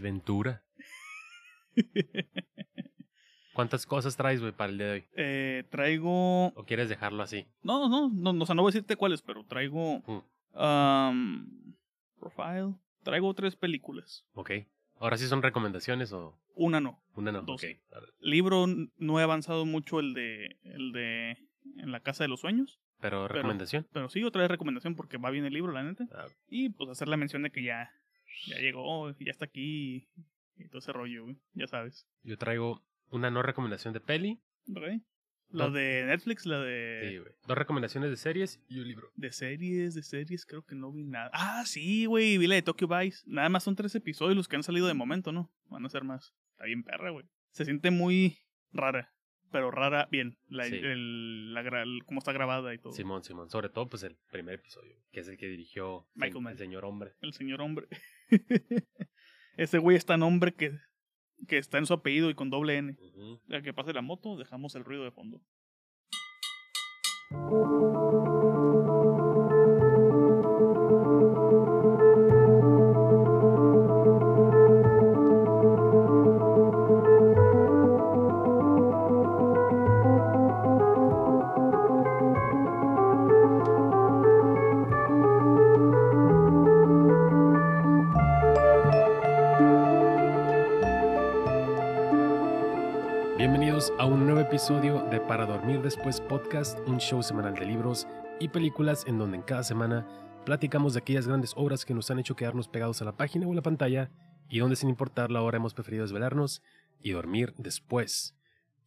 Ventura. ¿Cuántas cosas traes, güey, para el día de hoy? Eh, traigo. ¿O quieres dejarlo así? No, no, no, no, o sea, no voy a decirte cuáles, pero traigo. Mm. um, profile. Traigo tres películas. Ok. ¿Ahora sí son recomendaciones o Una no. una no? Dos. Libro no he avanzado mucho el de. El de. En la Casa de los Sueños. Pero recomendación. Pero sí, otra vez recomendación porque va bien el libro, la neta. Ah, Y pues hacer la mención de que ya. Ya llegó, ya está aquí. Y todo ese rollo, güey. Ya sabes. yo traigo una no recomendación de peli. ¿Ok? La No. de Netflix, la de. Sí, güey. Dos recomendaciones de series y un libro. De series, de series, creo que no vi nada. Ah, sí, güey, vi la de Tokyo Vice. Nada más son tres episodios los que han salido de momento, ¿no? Van a ser más. Está bien perra, güey. Se siente muy rara, pero rara bien. La, Sí. el, la, gra- el- cómo está grabada y todo. Simón, Simón. Sobre todo, pues el primer episodio, que es el que dirigió Michael el, señor hombre. El señor hombre. Ese güey es tan hombre que, que está en su apellido y con doble N. Ujú. Ya que pase la moto, dejamos el ruido de fondo. Episodio de Para Dormir Después Podcast, un show semanal de libros y películas en donde en cada semana platicamos de aquellas grandes obras que nos han hecho quedarnos pegados a la página o a la pantalla y donde sin importar la hora hemos preferido desvelarnos y dormir después.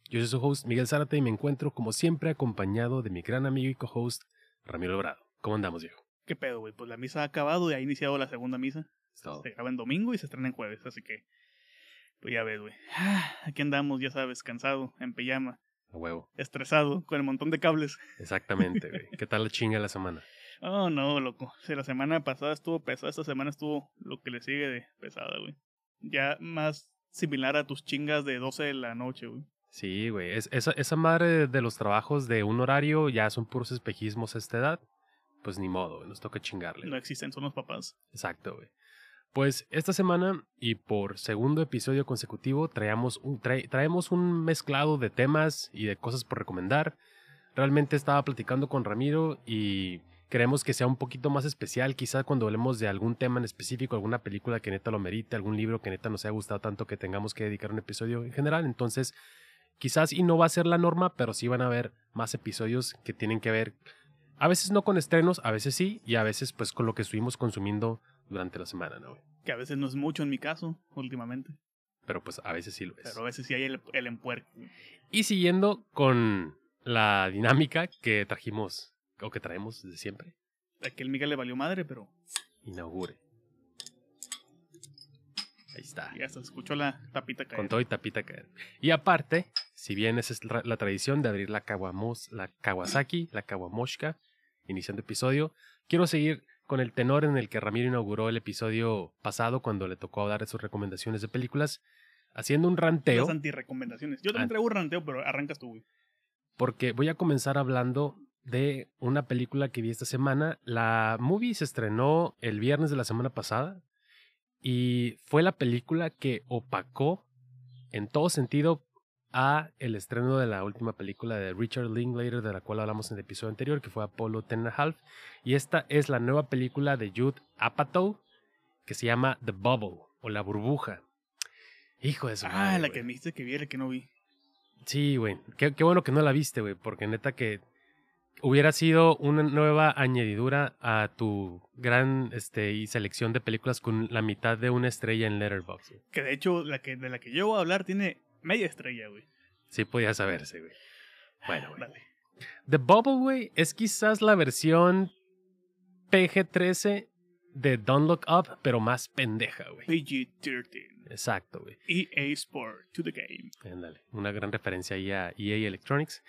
Yo soy su host Miguel Zárate y me encuentro como siempre acompañado de mi gran amigo y co-host Ramiro Logrado. ¿Cómo andamos, viejo? ¿Qué pedo, güey? Pues la misa ha acabado y ha iniciado la segunda misa. Todo. Se graba en domingo y se estrena en jueves, así que. Pues ya ves, güey. Ah, Aquí andamos, ya sabes, cansado, en pijama, A huevo. estresado, con el montón de cables. Exactamente, güey. ¿Qué tal la chinga la semana? Oh, no, loco. Si la semana pasada estuvo pesada, esta semana estuvo lo que le sigue de pesada, güey. Ya más similar a tus chingas de 12 de la noche, güey. Sí, güey. Es, esa, esa madre de los trabajos de un horario ya son puros espejismos a esta edad. Pues ni modo, güey, nos toca chingarle. No existen, son los papás. Exacto, güey. Pues esta semana y por segundo episodio consecutivo traemos un, trae- traemos un mezclado de temas y de cosas por recomendar. Realmente estaba platicando con Ramiro y queremos que sea un poquito más especial, quizá cuando hablemos de algún tema en específico, alguna película que neta lo merite, algún libro que neta nos haya gustado tanto que tengamos que dedicar un episodio en general. Entonces, quizás y no va a ser la norma, pero sí van a haber más episodios que tienen que ver, a veces no con estrenos, a veces sí, y a veces pues con lo que estuvimos consumiendo durante la semana, ¿no? güey? Que a veces no es mucho en mi caso, últimamente. Pero pues a veces sí lo es. Pero a veces sí hay el, el güey. Y siguiendo con la dinámica que trajimos, o que traemos desde siempre, Aquí el Miguel le valió madre, pero inaugure. Ahí está. ya se escuchó la tapita caer. Con todo y tapita caer. Y aparte, si bien esa es la, la tradición de abrir la, Kawamos, la Kawasaki, la Kawamoshka, iniciando episodio, quiero seguir con el tenor en el que Ramiro inauguró el episodio pasado cuando le tocó dar sus recomendaciones de películas, haciendo un ranteo. Las antirecomendaciones. Yo también traigo un ranteo, pero arrancas tú, güey. porque voy a comenzar hablando de una película que vi esta semana. La movie se estrenó el viernes de la semana pasada y fue la película que opacó en todo sentido a el estreno de la última película de Richard Linklater de la cual hablamos en el episodio anterior que fue Apollo 10 and a Half y esta es la nueva película de Jude Apatow que se llama The Bubble o La Burbuja. Hijo de su Ah, madre, la güey. que me dijiste que vi, la que no vi. Sí, güey. Qué, qué bueno que no la viste, güey, porque neta que hubiera sido una nueva añadidura a tu gran este y selección de películas con la mitad de una estrella en Letterboxd. Que de hecho, la que, de la que yo voy a hablar tiene media estrella, güey. Sí podía saberse, güey. Bueno, güey. Dale. The Bubble, güey, es quizás la versión PG-13 de Don't Look Up, pero más pendeja, güey. PG-13. Exacto, güey. EA Sport to the game. Ándale, una gran referencia ahí a EA Electronics.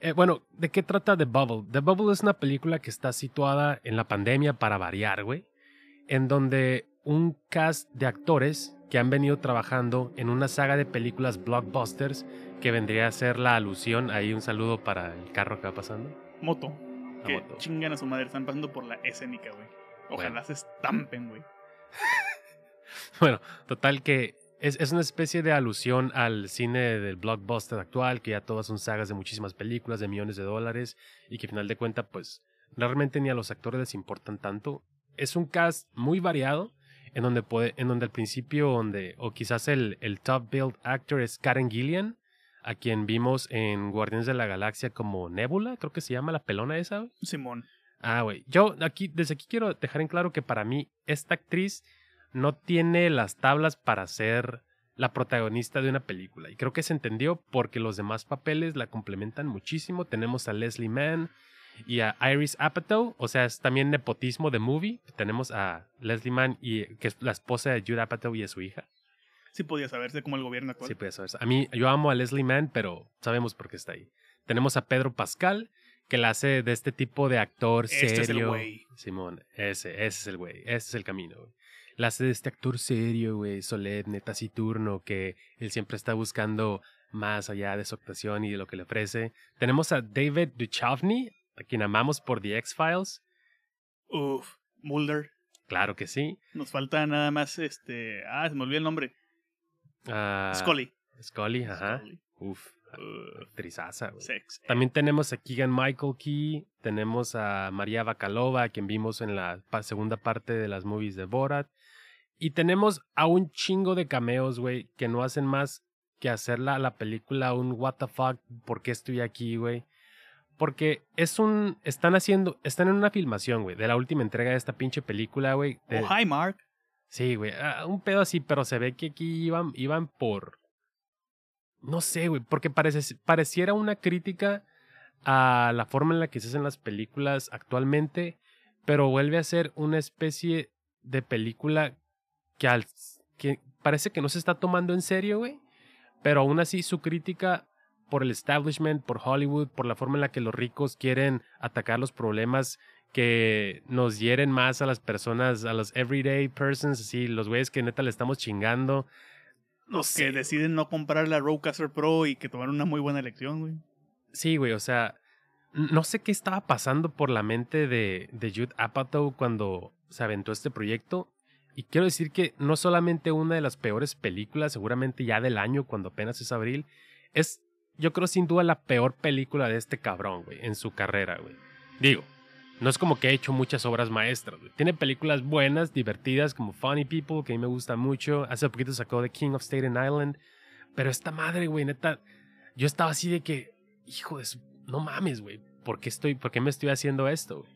Eh, bueno, ¿de qué trata The Bubble? The Bubble es una película que está situada en la pandemia para variar, güey. En donde un cast de actores que han venido trabajando en una saga de películas blockbusters que vendría a ser la alusión. Ahí un saludo para el carro que va pasando. Moto. La Que moto. chingan a su madre. Están pasando por la escénica, güey. Ojalá Bueno. se estampen, güey. Bueno, total que es, es, una especie de alusión al cine del blockbuster actual, que ya todas son sagas de muchísimas películas, de millones de dólares, y que al final de cuentas, pues, realmente ni a los actores les importan tanto. Es un cast muy variado, en donde puede, en donde al principio, donde, o quizás el, el top build actor es Karen Gillian, a quien vimos en Guardianes de la Galaxia como Nebula, creo que se llama la pelona esa, Simón. Ah, güey. Yo aquí, desde aquí quiero dejar en claro que para mí, esta actriz no tiene las tablas para ser la protagonista de una película. Y creo que se entendió porque los demás papeles la complementan muchísimo. Tenemos a Leslie Mann y a Iris Apatow, o sea, es también nepotismo de movie. Tenemos a Leslie Mann, y, que es la esposa de Jude Apatow y es su hija. Sí podía saberse como el gobierno actual. Sí podía saberse. A mí, yo amo a Leslie Mann, pero sabemos por qué está ahí. Tenemos a Pedro Pascal, que la hace de este tipo de actor serio. Este es el güey. Simón, ese, ese es el güey, ese es el camino, güey. La hace de este actor serio, güey, solemne, taciturno, que él siempre está buscando más allá de su actuación y de lo que le ofrece. Tenemos a David Duchovny, a quien amamos por The X-Files. Uf, Mulder. Claro que sí. Nos falta nada más este. Ah, se me olvidó el nombre. Uh, Scully. Scully, ajá. Scully. Uf, Uh, actrizaza, güey. sex. También tenemos a Keegan Michael Key, tenemos a María Bakalova, a quien vimos en la segunda parte de las movies de Borat. Y tenemos a un chingo de cameos, güey, que no hacen más que hacer la, la película un what the fuck, ¿por qué estoy aquí, güey? Porque es un. Están haciendo. Están en una filmación, güey, de la última entrega de esta pinche película, güey. de- Oh, hi, Mark. Sí, güey. ah, Un pedo así, pero se ve que aquí iban, iban por. No sé, güey. Porque parece, pareciera una crítica a la forma en la que se hacen las películas actualmente. Pero vuelve a ser una especie de película que, al, que parece que no se está tomando en serio, güey. Pero aún así su crítica por el establishment, por Hollywood, por la forma en la que los ricos quieren atacar los problemas que nos hieren más a las personas, a los everyday persons, así, los güeyes que neta le estamos chingando. Los que deciden no comprar la Rodecaster Pro y que tomaron una muy buena elección, güey. Sí, güey, o sea, no sé qué estaba pasando por la mente de, de Jude Apatow cuando se aventó este proyecto. Y quiero decir que no solamente una de las peores películas, seguramente ya del año, cuando apenas es abril, es, yo creo sin duda la peor película de este cabrón, güey, en su carrera, güey. Digo, no es como que ha hecho muchas obras maestras, güey. Tiene películas buenas, divertidas, como Funny People, que a mí me gusta mucho. Hace poquito sacó The King of Staten Island. Pero esta madre, güey, neta, yo estaba así de que, hijo de su, no mames, güey. ¿Por qué estoy, por qué me estoy haciendo esto, güey?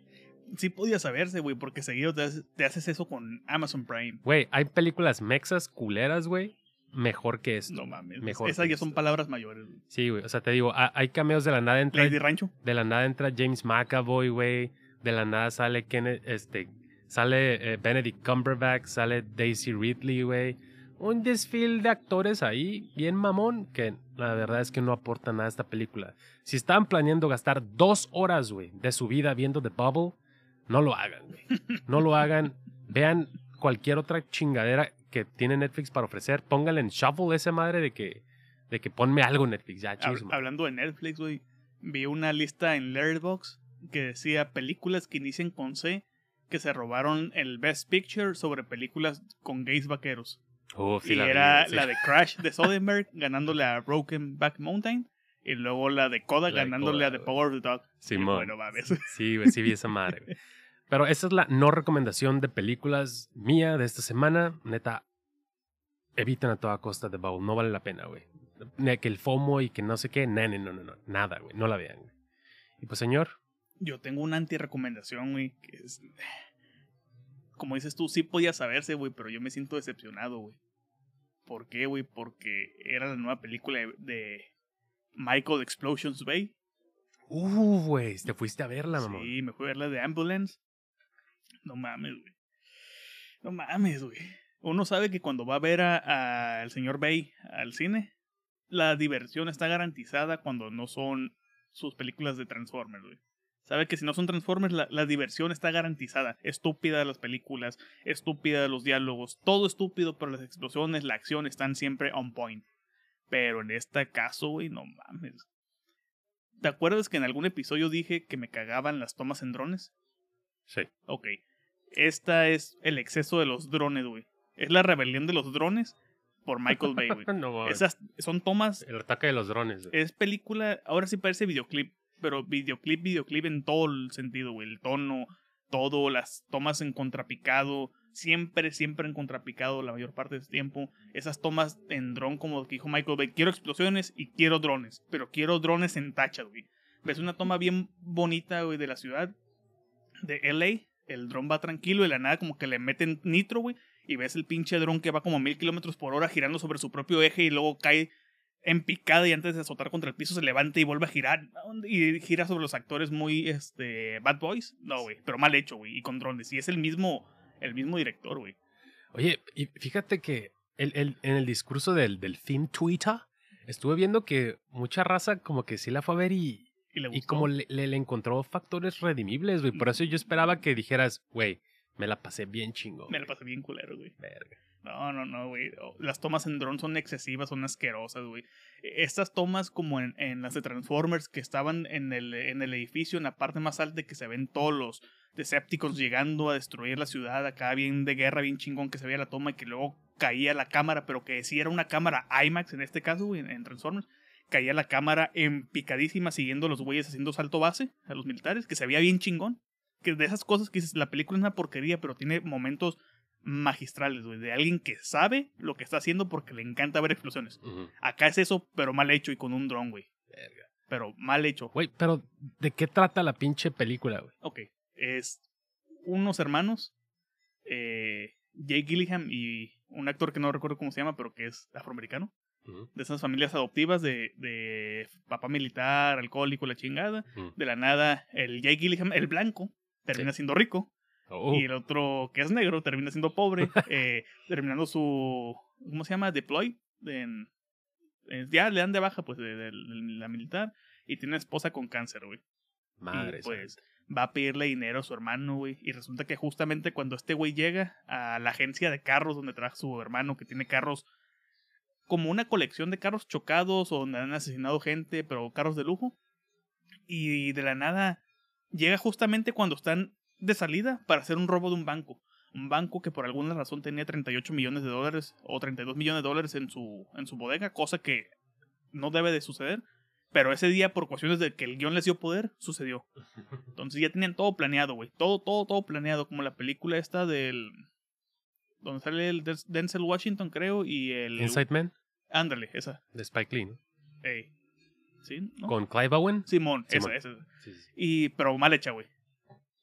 Sí podía saberse, güey, porque seguido te haces, te haces eso con Amazon Prime. Güey, hay películas mexas culeras, güey, mejor que esto. No mames. Mejor Esas ya son palabras mayores, güey. Sí, güey, o sea, te digo, ha- hay cameos de la nada entra, Lady Rancho. de la nada entra James McAvoy, güey. De la nada sale Kenneth, este, sale eh, Benedict Cumberbatch, sale Daisy Ridley, güey. Un desfile de actores ahí, bien mamón, que la verdad es que no aporta nada a esta película. Si estaban planeando gastar dos horas, güey, de su vida viendo The Bubble, no lo hagan, güey. No lo hagan. Vean cualquier otra chingadera que tiene Netflix para ofrecer. Pónganle en shuffle esa madre de que, de que ponme algo Netflix, ya, madre. hablando de Netflix, güey, vi una lista en Letterboxd que decía películas que inician con C que se robaron el Best Picture sobre películas con gays vaqueros. Uf, sí y la era sí. la de Crash de Soderbergh ganándole a Broken Back Mountain y luego la de La de ganándole a The. Power of the Dog. Simón. Bueno, mames. Sí, güey, sí vi esa madre, güey. Pero esa es la no recomendación de películas mía de esta semana. Neta, eviten a toda costa The Bubble. No vale la pena, güey. Que el FOMO y que no sé qué. No, no, no, no. Nada, güey. No la vean, güey. Y pues, señor, Yo tengo una anti-recomendación, güey, que es... Como dices tú, sí podía saberse, güey, pero yo me siento decepcionado, güey. ¿Por qué, güey? Porque era la nueva película de, Michael Explosions Bay. uh, güey, te fuiste a verla, mamá. Sí, me fui a ver la de Ambulance. No mames, güey. No mames, güey. Uno sabe que cuando va a ver a- al señor Bay al cine, la diversión está garantizada cuando no son sus películas de Transformers, güey. Sabe que si no son Transformers, la, la diversión está garantizada. Estúpida las películas, estúpida los diálogos, todo estúpido, pero las explosiones, la acción están siempre on point. Pero en este caso, güey, no mames. ¿Te acuerdas que en algún episodio dije que me cagaban las tomas en drones? Sí. Ok. Esta es el exceso de los drones, güey. Es la rebelión de los drones por Michael Bay, güey. no. Esas son tomas. El ataque de los drones. güey. Es película. Ahora sí parece videoclip. Pero videoclip, videoclip en todo el sentido, güey. El tono, todo, las tomas en contrapicado. Siempre, siempre en contrapicado la mayor parte del tiempo. Esas tomas en dron, como que dijo Michael Bay. Quiero explosiones y quiero drones. Pero quiero drones en tachas, güey. Ves una toma bien bonita, güey, de la ciudad de LA. El dron va tranquilo y la nada como que le meten nitro, güey. Y ves el pinche dron que va como mil kilómetros por hora girando sobre su propio eje y luego cae en picada y antes de azotar contra el piso se levanta y vuelve a girar. Y gira sobre los actores muy, este, bad boys. No, güey, pero mal hecho, güey. Y con drones. Y es el mismo, el mismo director, güey. Oye, y fíjate que el, el- en el discurso del, del Film Twitter estuve viendo que mucha raza como que sí la fue a ver y, Y le y gustó. como le, le- le encontró factores redimibles, güey. Por eso yo esperaba que dijeras, güey, me la pasé bien chingo. Me la pasé bien culero, güey. Verga. No, no, no, güey. Oh, Las tomas en dron son excesivas, son asquerosas, güey. E- Estas tomas como en, en las de Transformers que estaban en el, en el edificio, en la parte más alta que se ven todos los Decepticons llegando a destruir la ciudad, acá bien de guerra, bien chingón que se veía la toma y que luego caía la cámara, pero que sí era una cámara IMAX en este caso, güey, en, en Transformers. Caía la cámara empicadísima siguiendo a los güeyes haciendo salto base a los militares, que se veía bien chingón. Que de esas cosas que dices, la película es una porquería, pero tiene momentos magistrales, güey, de alguien que sabe lo que está haciendo porque le encanta ver explosiones. Acá es eso, pero mal hecho y con un dron, güey. Verga. Pero mal hecho. Güey, pero ¿de qué trata la pinche película, güey? Ok, es unos hermanos, eh, Jake Gillingham y un actor que no recuerdo cómo se llama, pero que es afroamericano, De esas familias adoptivas de, de papá militar, alcohólico, la chingada. De la nada, el Jake Gillingham, el blanco, termina Sí. siendo rico. Oh, Y el otro, que es negro, termina siendo pobre, eh, terminando su. ¿Cómo se llama? Deploy. En, en- ya le dan de baja, pues, de, de la militar. Y tiene una esposa con cáncer, güey. madre. y, pues, va a pedirle dinero a su hermano, güey. Y resulta que justamente cuando este güey llega a la agencia de carros donde trabaja su hermano, que tiene carros. Como una colección de carros chocados o donde han asesinado gente, pero carros de lujo. Y de la nada llega justamente cuando están de salida para hacer un robo de un banco. Un banco que por alguna razón tenía 38 millones de dólares o 32 millones de dólares en su, en su bodega, cosa que no debe de suceder. Pero ese día, por cuestiones de que el guion les dio poder, sucedió. Entonces ya tenían todo planeado, güey. Todo, todo, todo planeado. Como la película esta del... Donde sale el Denzel Washington, creo, y el... Inside Man Ándale, esa. de Spike Lee, ¿no? Ey. ¿Sí? ¿No? Con Clive Owen. Simón, Simón. esa, esa. Sí, sí, sí. Y, pero mal hecha, güey.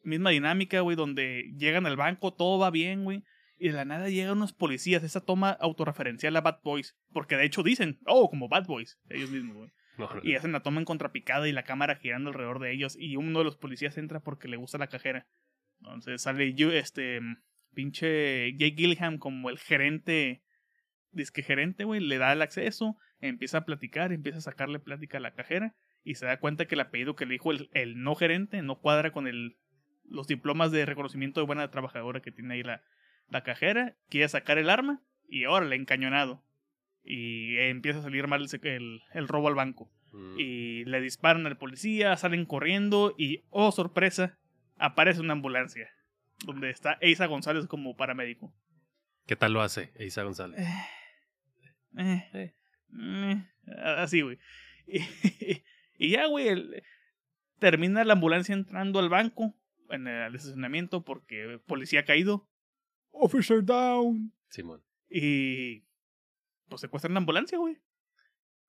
Misma dinámica, güey, donde llegan al banco, todo va bien, güey. Y de la nada llegan unos policías, esa toma autorreferencial a Bad Boys. Porque de hecho dicen, oh, como Bad Boys, ellos mismos, güey. No, no, Y hacen la toma en contrapicada y la cámara girando alrededor de ellos. Y uno de los policías entra porque le gusta la cajera. Entonces sale yo, este, pinche Jake Gillingham como el gerente, disque gerente, güey, le da el acceso, empieza a platicar, empieza a sacarle plática a la cajera y se da cuenta que el apellido que le dijo el, el no gerente no cuadra con el, los diplomas de reconocimiento de buena trabajadora que tiene ahí la, la cajera. Quiere sacar el arma y órale, encañonado. Y empieza a salir mal el, el- el robo al banco Mm. y le disparan al policía, salen corriendo y, oh sorpresa, aparece una ambulancia donde está Eiza González como paramédico. ¿Qué tal lo hace Isa González? Eh, Eh. eh, así, güey. Y, y ya, güey, el- termina la ambulancia entrando al banco, en el estacionamiento, porque policía caído. Officer down. Simón. Y pues secuestran la ambulancia, güey.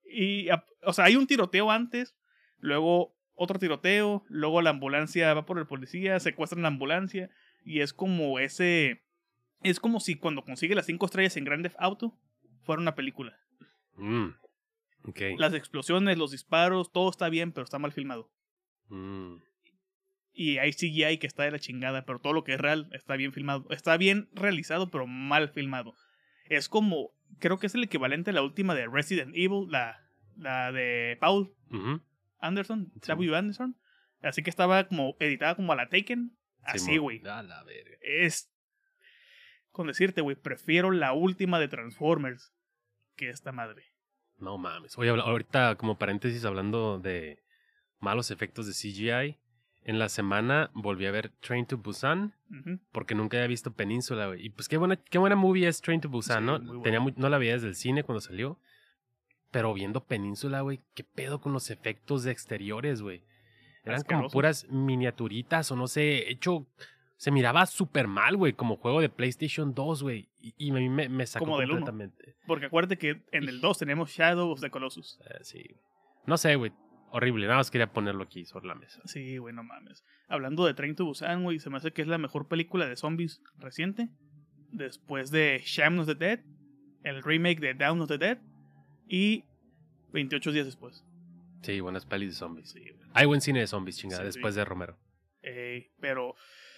Y, o sea, hay un tiroteo antes, luego otro tiroteo, luego la ambulancia va por el policía, secuestran la ambulancia, y es como ese. Es como si cuando consigue las cinco estrellas en Grand Theft Auto fuera una película. Mm. Ok. Las explosiones, los disparos, todo está bien, pero está mal filmado. Mm. Y hay CGI que está de la chingada, pero todo lo que es real está bien filmado. Está bien realizado, pero mal filmado. Es como, creo que es el equivalente a la última de Resident Evil, la, la de Paul. Anderson, Sí. W. Anderson. Así que estaba como editada como a la Taken. Así, güey. A la verga. Es, con decirte, güey, prefiero la última de Transformers que esta madre. No mames. Oye, ahorita como paréntesis hablando de malos efectos de CGI. en la semana volví a ver Train to Busan porque nunca había visto Península, güey. Y pues qué buena, qué buena movie es Train to Busan, Sí, ¿no? muy. Tenía muy- no la veía desde el cine cuando salió. Pero viendo Península, güey, qué pedo con los efectos de exteriores, güey. Eran como puras miniaturitas o no sé, hecho... Se miraba súper mal, güey, como juego de PlayStation 2, güey. Y, y a mí me, me sacó Como del uno. completamente. Porque acuérdate que en el 2 tenemos Shadow of the Colossus. Eh, sí. No sé, güey. Horrible. Nada más quería ponerlo aquí sobre la mesa. Sí, güey, no mames. Hablando de Train to Busan, güey, se me hace que es la mejor película de zombies reciente. Después de Shaun of the Dead, el remake de Down of the Dead y 28 días después. Sí, buenas pelis de zombies. Sí, güey. Hay buen cine de zombies, chingada, Sí, después sí. de Romero. Eh, pero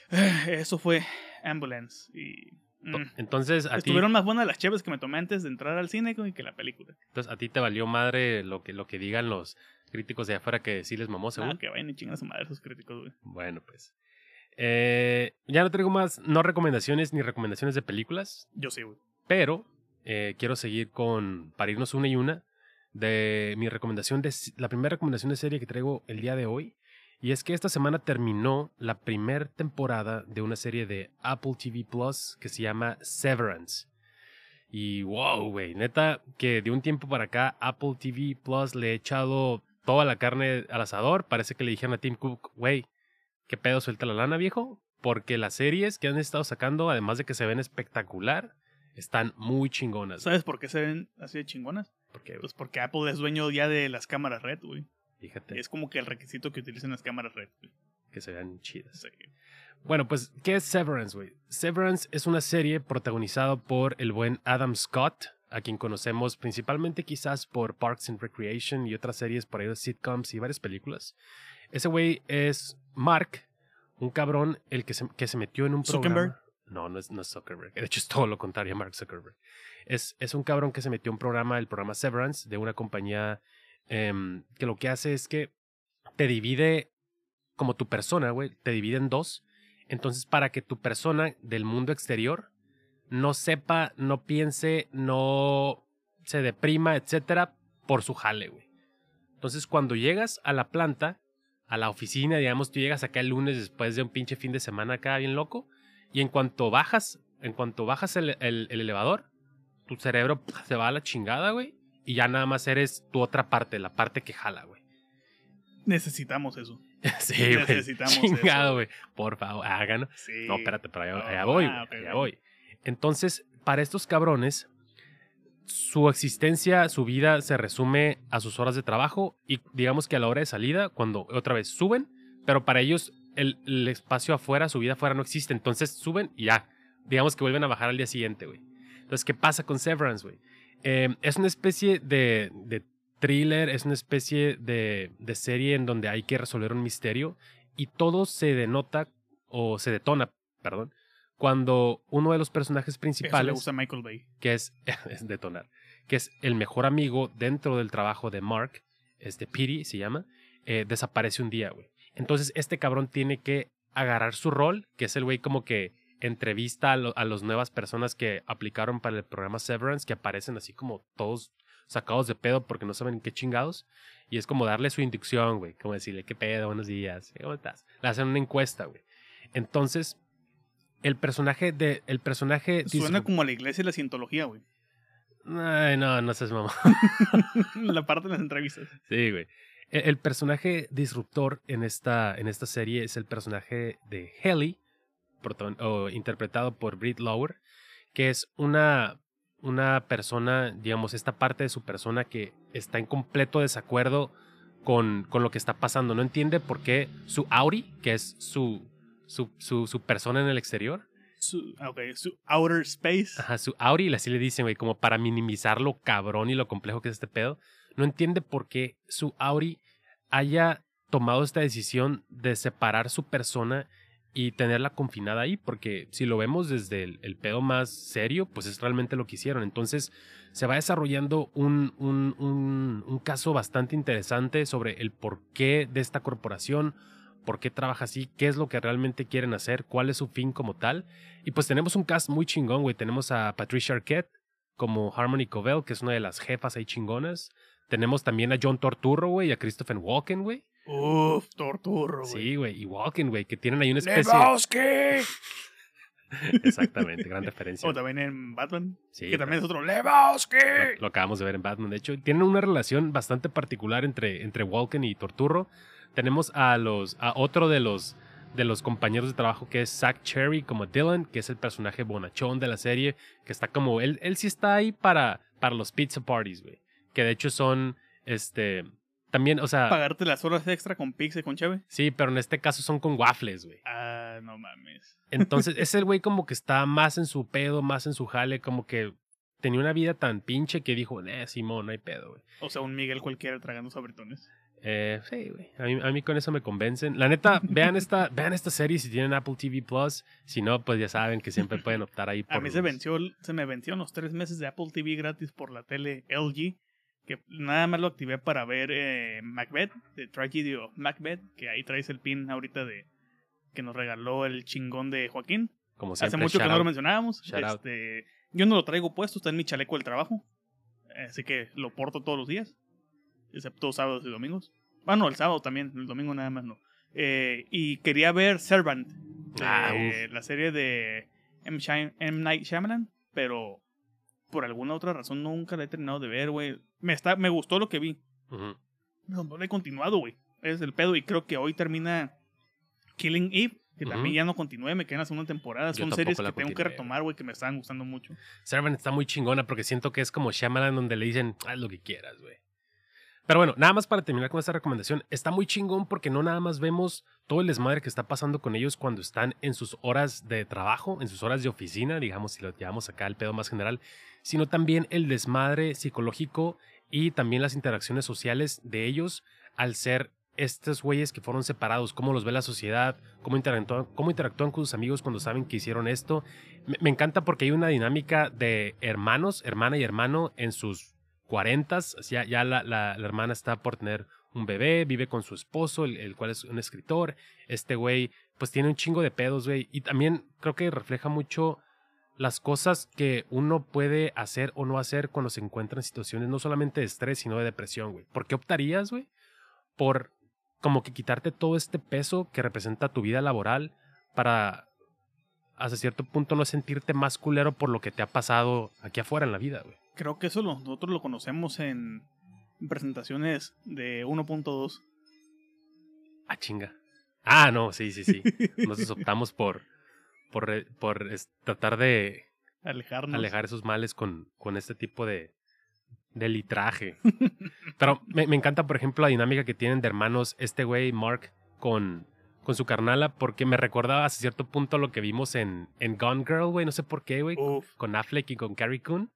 eso fue Ambulance. Y mm, Entonces, a ti, estuvieron más buenas las cheves que me tomé antes de entrar al cine que la película. entonces, a ti te valió madre lo que, lo que digan los críticos de afuera que sí les mamó, según. Ah, que vayan y chingan a su madre esos críticos, güey. Bueno, pues. Eh, ya no traigo más, no recomendaciones ni recomendaciones de películas, Yo sí, güey. pero eh, quiero seguir con, para irnos una y una, de mi recomendación de, la primera recomendación de serie que traigo el día de hoy. Y es que esta semana terminó la primera temporada de una serie de Apple TV Plus que se llama Severance. Y wow, güey, neta que de un tiempo para acá Apple TV Plus le he echado toda la carne al asador. Parece que le dijeron a Tim Cook, güey, ¿qué pedo suelta la lana, viejo? Porque las series que han estado sacando, además de que se ven espectacular, están muy chingonas. ¿Sabes por qué se ven así de chingonas? Pues porque Apple es dueño ya de las cámaras red, güey. fíjate, Es como que el requisito que utilicen las cámaras red. güey. que se vean chidas. Sí. Bueno, pues, ¿qué es Severance, güey? Severance es una serie protagonizada por el buen Adam Scott, a quien conocemos principalmente quizás por Parks and Recreation y otras series por ahí de sitcoms y varias películas. Ese güey es Mark, un cabrón el que se, que se metió en un Zuckerberg. programa. No, no es, no Zuckerberg. De hecho, es todo lo contrario a Mark Zuckerberg. Es, es un cabrón que se metió en un programa, el programa Severance, de una compañía em, que lo que hace es que te divide como tu persona, güey, te divide en dos. Entonces, para que tu persona del mundo exterior no sepa, no piense, no se deprima, etcétera, por su jale, güey. Entonces, cuando llegas a la planta, a la oficina, digamos, tú llegas acá el lunes después de un pinche fin de semana acá bien loco, y en cuanto bajas, en cuanto bajas el, el- el elevador, tu cerebro se va a la chingada, güey, y ya nada más eres tu otra parte, la parte que jala, güey. Necesitamos eso. Sí, güey. Necesitamos Chingado, eso. güey. Por favor, háganlo. Sí. No, espérate, pero allá, allá voy, ah, allá voy. Entonces, para estos cabrones, su existencia, su vida se resume a sus horas de trabajo y digamos que a la hora de salida, cuando otra vez suben, pero para ellos el, el espacio afuera, su vida afuera no existe. Entonces suben y ya, digamos que vuelven a bajar al día siguiente, güey. Entonces, ¿qué pasa con Severance, güey? Eh, es una especie de, de thriller, es una especie de, de serie en donde hay que resolver un misterio y todo se denota o se detona, perdón, cuando uno de los personajes Eso le principales, gusta a Michael Bay. que es, es detonar, que es el mejor amigo dentro del trabajo de Mark, este Piri se llama, eh, desaparece un día, güey. Entonces este cabrón tiene que agarrar su rol, que es el güey como que entrevista a, lo- a las nuevas personas que aplicaron para el programa Severance, que aparecen así como todos sacados de pedo porque no saben qué chingados. Y es como darle su inducción, güey. Como decirle, ¿qué pedo? Buenos días. ¿Cómo estás? Le hacen una encuesta, güey. Entonces, el personaje de... El personaje... Suena como a la iglesia y la cientología, güey. Ay, no, no seas mamá. la parte de las entrevistas. Sí, güey. E- El personaje disruptor en esta, en esta serie es el personaje de Helly, o interpretado por Britt Lower, que es una, una persona, digamos, esta parte de su persona que está en completo desacuerdo con, con lo que está pasando. No entiende por qué su Auri, que es su, su, su, su persona en el exterior, Su, ah, ok, su outer space. Ajá, su Auri, así le dicen, güey, como para minimizar lo cabrón y lo complejo que es este pedo. No entiende por qué su Auri haya tomado esta decisión de separar su persona y tenerla confinada ahí, porque si lo vemos desde el, el pedo más serio, pues es realmente lo que hicieron. Entonces se va desarrollando un, un, un, un caso bastante interesante sobre el porqué de esta corporación, por qué trabaja así, qué es lo que realmente quieren hacer, cuál es su fin como tal. Y pues tenemos un cast muy chingón, güey. Tenemos a Patricia Arquette como Harmony Covell, que es una de las jefas ahí chingonas. Tenemos también a John Torturro, güey, y a Christopher Walken, güey. Uf, Torturro, güey. Sí, güey. Y Walken, güey, que tienen ahí una especie. ¡Lebowski! Exactamente, gran referencia. O también en Batman. Sí, que también es otro ¡Lebowski! Lo, lo acabamos de ver en Batman. De hecho, tienen una relación bastante particular entre, entre Walken y Torturro. Tenemos a los a otro de los de los compañeros de trabajo que es Zack Cherry como Dylan, que es el personaje bonachón de la serie, que está como él él sí está ahí para para los pizza parties, güey. Que de hecho son este también, o sea, Pagarte las horas extra con pizza y con cheve. sí, pero en este caso son con waffles, güey. Ah, no mames. Entonces, es el güey como que está más en su pedo, más en su jale, como que tenía una vida tan pinche que dijo, eh, Simón, no hay pedo, güey. O sea, un Miguel cualquiera tragando sabritones. Eh, sí, güey. A mí, a mí con eso me convencen. La neta, vean esta, vean esta serie si tienen Apple TV Plus. Si no, pues ya saben que siempre pueden optar ahí por. A mí se venció, se me vencieron los tres meses de Apple TV gratis por la tele LG. Que nada más lo activé para ver eh, Macbeth, The Tragedy of Macbeth. Que ahí traes el pin ahorita de que nos regaló el chingón de Joaquín. Como siempre, Hace mucho que no lo mencionábamos. Este, yo no lo traigo puesto, está en mi chaleco del trabajo. Así que lo porto todos los días. Excepto sábados y domingos. Bueno, el sábado también, el domingo nada más no. Eh, y quería ver Servant, Ah, eh, la serie de M. Night Shyamalan, pero por alguna otra razón nunca la he terminado de ver, güey. Me, está, me gustó lo que vi. Ujú. No, no la he continuado, güey. Es el pedo y creo que hoy termina Killing Eve. Que también Ujú. ya no continúe, me quedan la segunda temporada. Yo Son series que tengo que continué, retomar, güey, que me estaban gustando mucho. Servant está muy chingona porque siento que es como Shyamalan donde le dicen, haz lo que quieras, güey. Pero bueno, nada más para terminar con esta recomendación, está muy chingón porque no nada más vemos todo el desmadre que está pasando con ellos cuando están en sus horas de trabajo, en sus horas de oficina, digamos, si lo llevamos acá al pedo más general, sino también el desmadre psicológico y también las interacciones sociales de ellos al ser estos güeyes que fueron separados, cómo los ve la sociedad, cómo interactúan, cómo interactúan con sus amigos cuando saben que hicieron esto. Me, me encanta porque hay una dinámica de hermanos, hermana y hermano en sus cuarentas. Ya, ya la, la- la hermana está por tener un bebé, vive con su esposo, el, el cual es un escritor. Este güey, pues tiene un chingo de pedos, güey. Y también creo que refleja mucho las cosas que uno puede hacer o no hacer cuando se encuentra en situaciones no solamente de estrés, sino de depresión, güey. ¿Por qué optarías, güey? Por como que quitarte todo este peso que representa tu vida laboral para hasta cierto punto no sentirte más culero por lo que te ha pasado aquí afuera en la vida, güey. Creo que eso lo- nosotros lo conocemos en presentaciones de 1.2. Ah, chinga. Ah, no, sí, sí, sí. Nosotros optamos por, por, eh, por es- tratar de Alejarnos. alejar esos males con, con este tipo de, de litraje. Pero me, me encanta, por ejemplo, la dinámica que tienen de hermanos este güey, Mark, con, con su carnala, porque me recordaba hasta cierto punto lo que vimos en, en Gone Girl, güey, no sé por qué, güey, con Affleck y con Carrie Coon,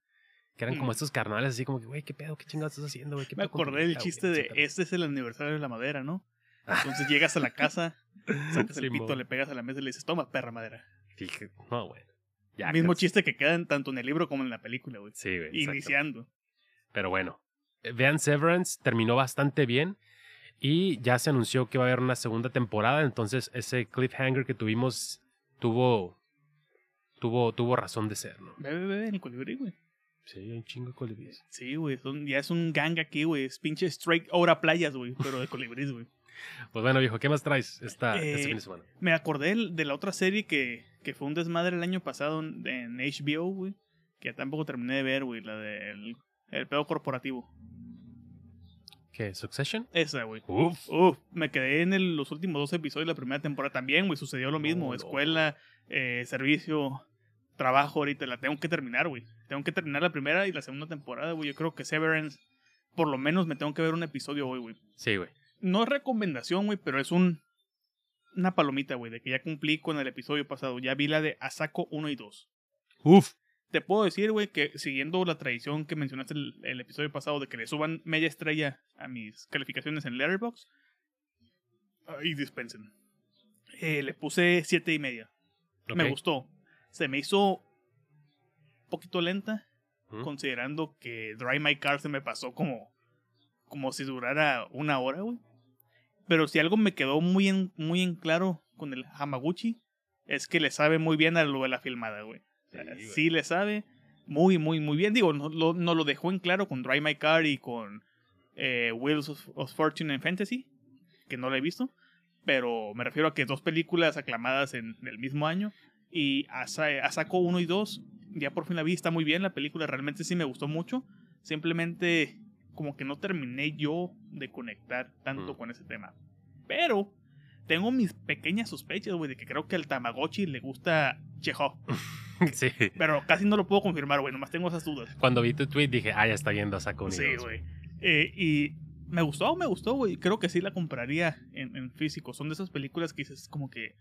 que eran como Mm. estos carnales así como que, güey, ¿qué pedo? ¿Qué chingados estás haciendo, güey? ¿Qué Me acordé del vida, güey?" chiste de Etcétera. este es el aniversario de la madera, ¿no? Entonces llegas a la casa, sacas el pito, le pegas a la mesa y le dices, toma, perra madera. Dije, no, güey. Ya, Mismo casi. chiste que queda en- tanto en el libro como en la película, güey. Sí, güey. Iniciando. Pero bueno, eh, vean Severance, terminó bastante bien y ya se anunció que va a haber una segunda temporada, entonces ese cliffhanger que tuvimos tuvo tuvo tuvo razón de ser, ¿no? Ve, ve, el colibrí, güey. Sí, hay un chingo de colibríes. Sí, güey. Ya es un gang aquí, güey. Es pinche straight ahora playas, güey. Pero de colibríes, güey. Pues bueno, viejo, ¿qué más traes esta, este Eh, fin de semana? Me acordé de la otra serie que, que fue un desmadre el año pasado en, en HBO, güey. Que tampoco terminé de ver, güey. La del el pedo corporativo. ¿Qué? ¿Succession? Esa, güey. Uf. Uf, me quedé en el- los últimos dos episodios de la primera temporada también, güey. Sucedió lo mismo. Escuela, eh, servicio, trabajo ahorita. La tengo que terminar, güey. Tengo que terminar la primera y la segunda temporada, güey. Yo creo que Severance, por lo menos me tengo que ver un episodio hoy, güey. Sí, güey. No es recomendación, güey, pero es un una palomita, güey, de que ya cumplí con el episodio pasado. Ya vi la de Asako 1 y 2. Uf. Te puedo decir, güey, que siguiendo la tradición que mencionaste el, el episodio pasado de que le suban media estrella a mis calificaciones en Letterboxd, ahí dispensen. Eh, le puse siete y media. Me gustó. Se me hizo un poquito lenta, ¿Mm? considerando que Dry My Car se me pasó como, como si durara una hora, güey. Pero si algo me quedó muy en, muy en claro con el Hamaguchi, es que le sabe muy bien a lo de la filmada, güey. Sea, Sí, le sabe muy, muy, muy bien. Digo, no, lo, no lo dejó en claro con Dry My Car y con eh, Wheels of, of Fortune and Fantasy. que no la he visto, pero me refiero a que dos películas aclamadas en el mismo año y Asako 1 y 2, ya por fin la vi, está muy bien la película, realmente sí me gustó mucho, simplemente como que no terminé yo de conectar tanto Mm. con ese tema. Pero tengo mis pequeñas sospechas, güey, de que creo que al Tamagotchi le gusta Chekhov. sí. Pero casi no lo puedo confirmar, güey, nomás tengo esas dudas. Cuando vi tu tweet dije, ah, ya está viendo a Saco Sí, güey. Eh, y me gustó, me gustó, güey. Creo que sí la compraría en, en físico. Son de esas películas que dices como que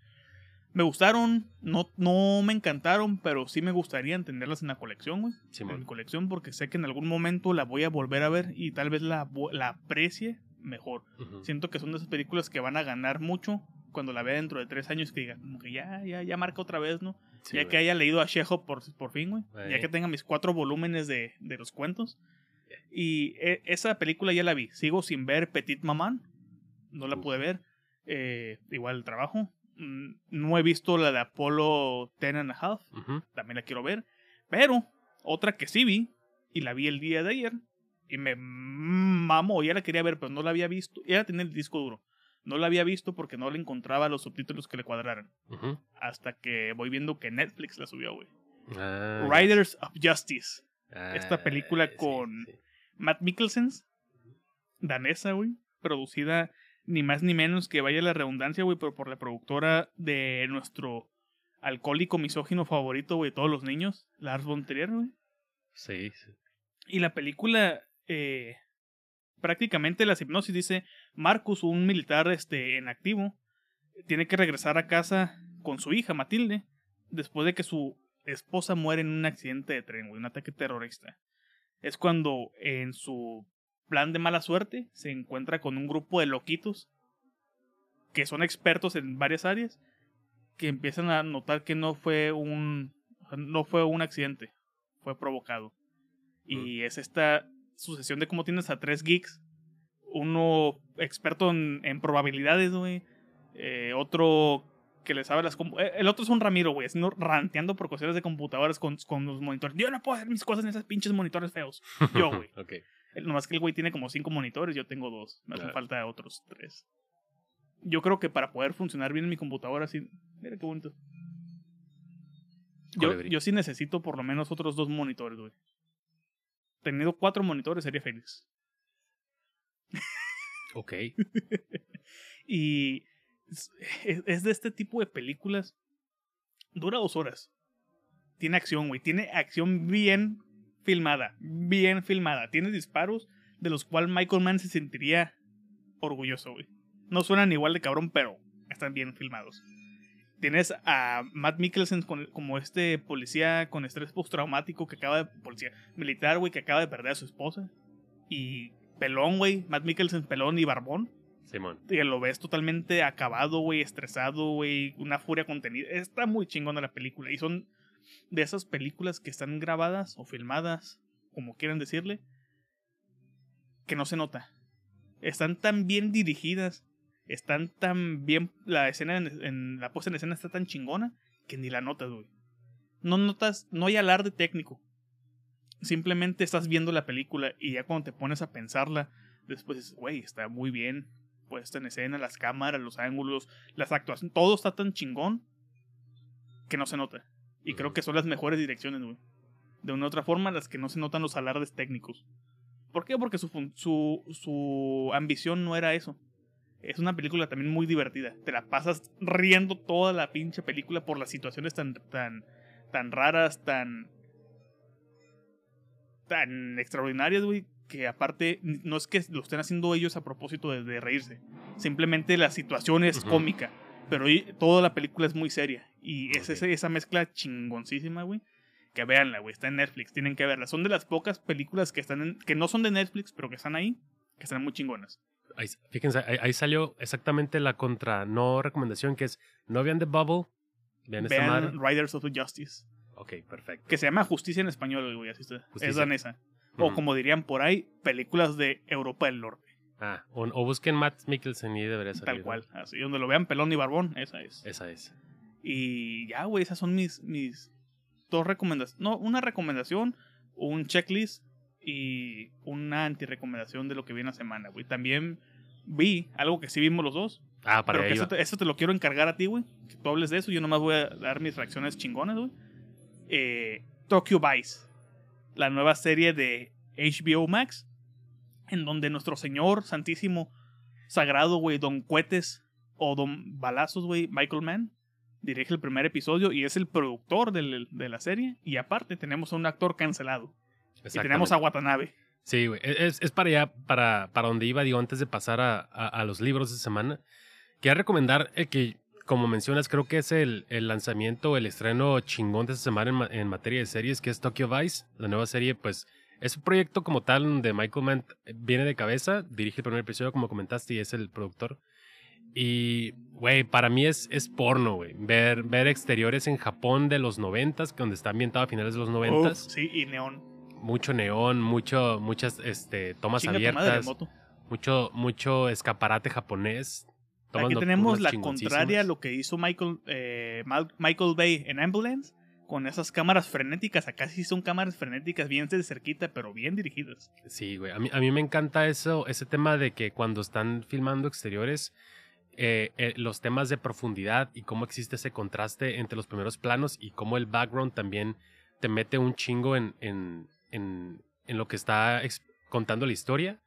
me gustaron, no, no me encantaron, pero sí me gustaría tenerlas en la colección, güey. En Simón. mi colección porque sé que en algún momento la voy a volver a ver y tal vez la, la aprecie mejor. Siento que son de esas películas que van a ganar mucho cuando la vea dentro de tres años que diga, como que ya, ya, ya marca otra vez, ¿no? Sí, ya güey. que haya leído a Chekhov por, por fin, güey. Ya que tenga mis cuatro volúmenes de, de los cuentos. Y e- esa película ya la vi. Sigo sin ver Petit Maman. No la Uf. pude ver. Eh, igual el trabajo. Mm, No he visto la de Apollo Ten and a Half. También la quiero ver. Pero otra que sí vi. Y la vi el día de ayer. Y me mamó. Ya la quería ver, pero no la había visto. Ya tenía el disco duro. No la había visto porque no le encontraba los subtítulos que le cuadraran. Hasta que voy viendo que Netflix la subió, güey. Ah, Riders of Justice. ya. esta película Ah, sí, con- sí. Matt Mikkelsen. Danesa, güey. Producida ni más ni menos que vaya la redundancia, güey, pero por la productora de nuestro alcohólico misógino favorito, güey, de todos los niños, Lars von Trier, güey. Sí, sí. Y la película, eh, prácticamente la hipnosis dice, Marcus, un militar este, en activo, tiene que regresar a casa con su hija, Matilde, después de que su esposa muere en un accidente de tren, un ataque terrorista. Es cuando en su plan de mala suerte se encuentra con un grupo de loquitos que son expertos en varias áreas que empiezan a notar que no fue un no fue un accidente, fue provocado. Y es esta sucesión de cómo tienes a tres geeks. Uno experto en, en probabilidades, güey. Eh, otro que le sabe las... eh, El otro es un Ramiro, güey. Haciendo, ranteando por cuestiones de computadoras con, con los monitores. Yo no puedo hacer mis cosas en esos pinches monitores feos. Yo, güey. ok. El- Nomás que el güey tiene como cinco monitores, yo tengo dos. Me hacen falta otros tres. Yo creo que para poder funcionar bien en mi computadora, sí. Mira qué bonito. Yo, yo sí necesito por lo menos otros dos monitores, güey. Teniendo cuatro monitores sería feliz. Ok. Y es, de este tipo de películas. Dura dos horas. Tiene acción, güey. Tiene acción bien filmada. Bien filmada. Tiene disparos de los cuales Michael Mann se sentiría orgulloso, güey. No suenan igual de cabrón, pero están bien filmados. Tienes a Matt Mikkelsen con- como este policía con estrés postraumático que acaba de. Policía militar, güey, que acaba de perder a su esposa. Y pelón, güey. Matt Mikkelsen pelón y barbón Simón. que lo ves totalmente acabado, güey, estresado, güey, una furia contenida. Está muy chingona la película. Y son de esas películas que están grabadas o filmadas, como quieran decirle, que no se nota. Están tan bien dirigidas, están tan bien. La escena en, en- la puesta en escena está tan chingona que ni la notas, güey. No notas, no hay alarde técnico. Simplemente estás viendo la película y ya cuando te pones a pensarla, después dices, güey, está muy bien puesta en escena, las cámaras, los ángulos, las actuaciones, todo está tan chingón que no se nota. Y creo que son las mejores direcciones, güey. De una u otra forma, las que no se notan los alardes técnicos. ¿Por qué? Porque su, su, su ambición no era eso. Es una película también muy divertida. Te la pasas riendo toda la pinche película por las situaciones tan, tan, tan raras, tan, tan extraordinarias, güey, que aparte no es que lo estén haciendo ellos a propósito de, de reírse. Simplemente la situación es cómica, pero toda la película es muy seria. Y es esa mezcla chingoncísima, güey. Que véanla, güey, está en Netflix, tienen que verla. Son de las pocas películas que están en- que no son de Netflix, pero que están ahí, que están muy chingonas. Ahí, fíjense, ahí, ahí salió exactamente la contra no recomendación que es no vean The Bubble. Vean esta madre. Vean Riders of Justice, Ok, perfecto. que se llama Justicia en español, güey, así está. Es danesa. O como dirían por ahí, películas de Europa del Norte. Ah, o, o busquen Matt Mikkelsen y debería salir. Tal ¿no? cual. Así, donde lo vean pelón y barbón, esa es. Esa es. Y ya, güey, esas son mis, mis dos recomendaciones. No, una recomendación, un checklist y una antirecomendación de lo que viene la semana, güey. También vi algo que sí vimos los dos. Ah, para pero que eso te, eso te lo quiero encargar a ti, güey. Que tú hables de eso. Yo nomás voy a dar mis reacciones chingonas, güey. Eh, Tokyo Vice. La nueva serie de HBO Max. En donde nuestro señor santísimo sagrado, güey, Don Cuetes o Don Balazos, güey, Michael Mann, dirige el primer episodio y es el productor del- de la serie. Y aparte tenemos a un actor cancelado. Y tenemos a Watanabe. Sí, güey. E-, Es, es para allá, para, para donde iba, digo, antes de pasar a, a- a los libros de semana. Quería recomendar el que, como mencionas, creo que es el, el lanzamiento, el estreno chingón de esta semana en, en materia de series, que es Tokyo Vice. La nueva serie, pues, es un proyecto como tal donde Michael Mann viene de cabeza, dirige el primer episodio, como comentaste, y es el productor. Y, güey, para mí es, es porno, güey. Ver, ver exteriores en Japón de los noventas, donde está ambientado a finales de los noventas Uf, sí, y Neón. Mucho neón, mucho, muchas este, tomas Chinga abiertas, mucho, mucho escaparate japonés. Aquí tenemos la contraria a lo que hizo Michael, eh, Michael Bay en Ambulance, con esas cámaras frenéticas. Acá sí son cámaras frenéticas, bien de cerquita, pero bien dirigidas. Sí, güey. A mí, a mí me encanta eso, ese tema de que cuando están filmando exteriores, eh, eh, los temas de profundidad y cómo existe ese contraste entre los primeros planos y cómo el background también te mete un chingo en, en, en, en lo que está contando la historia.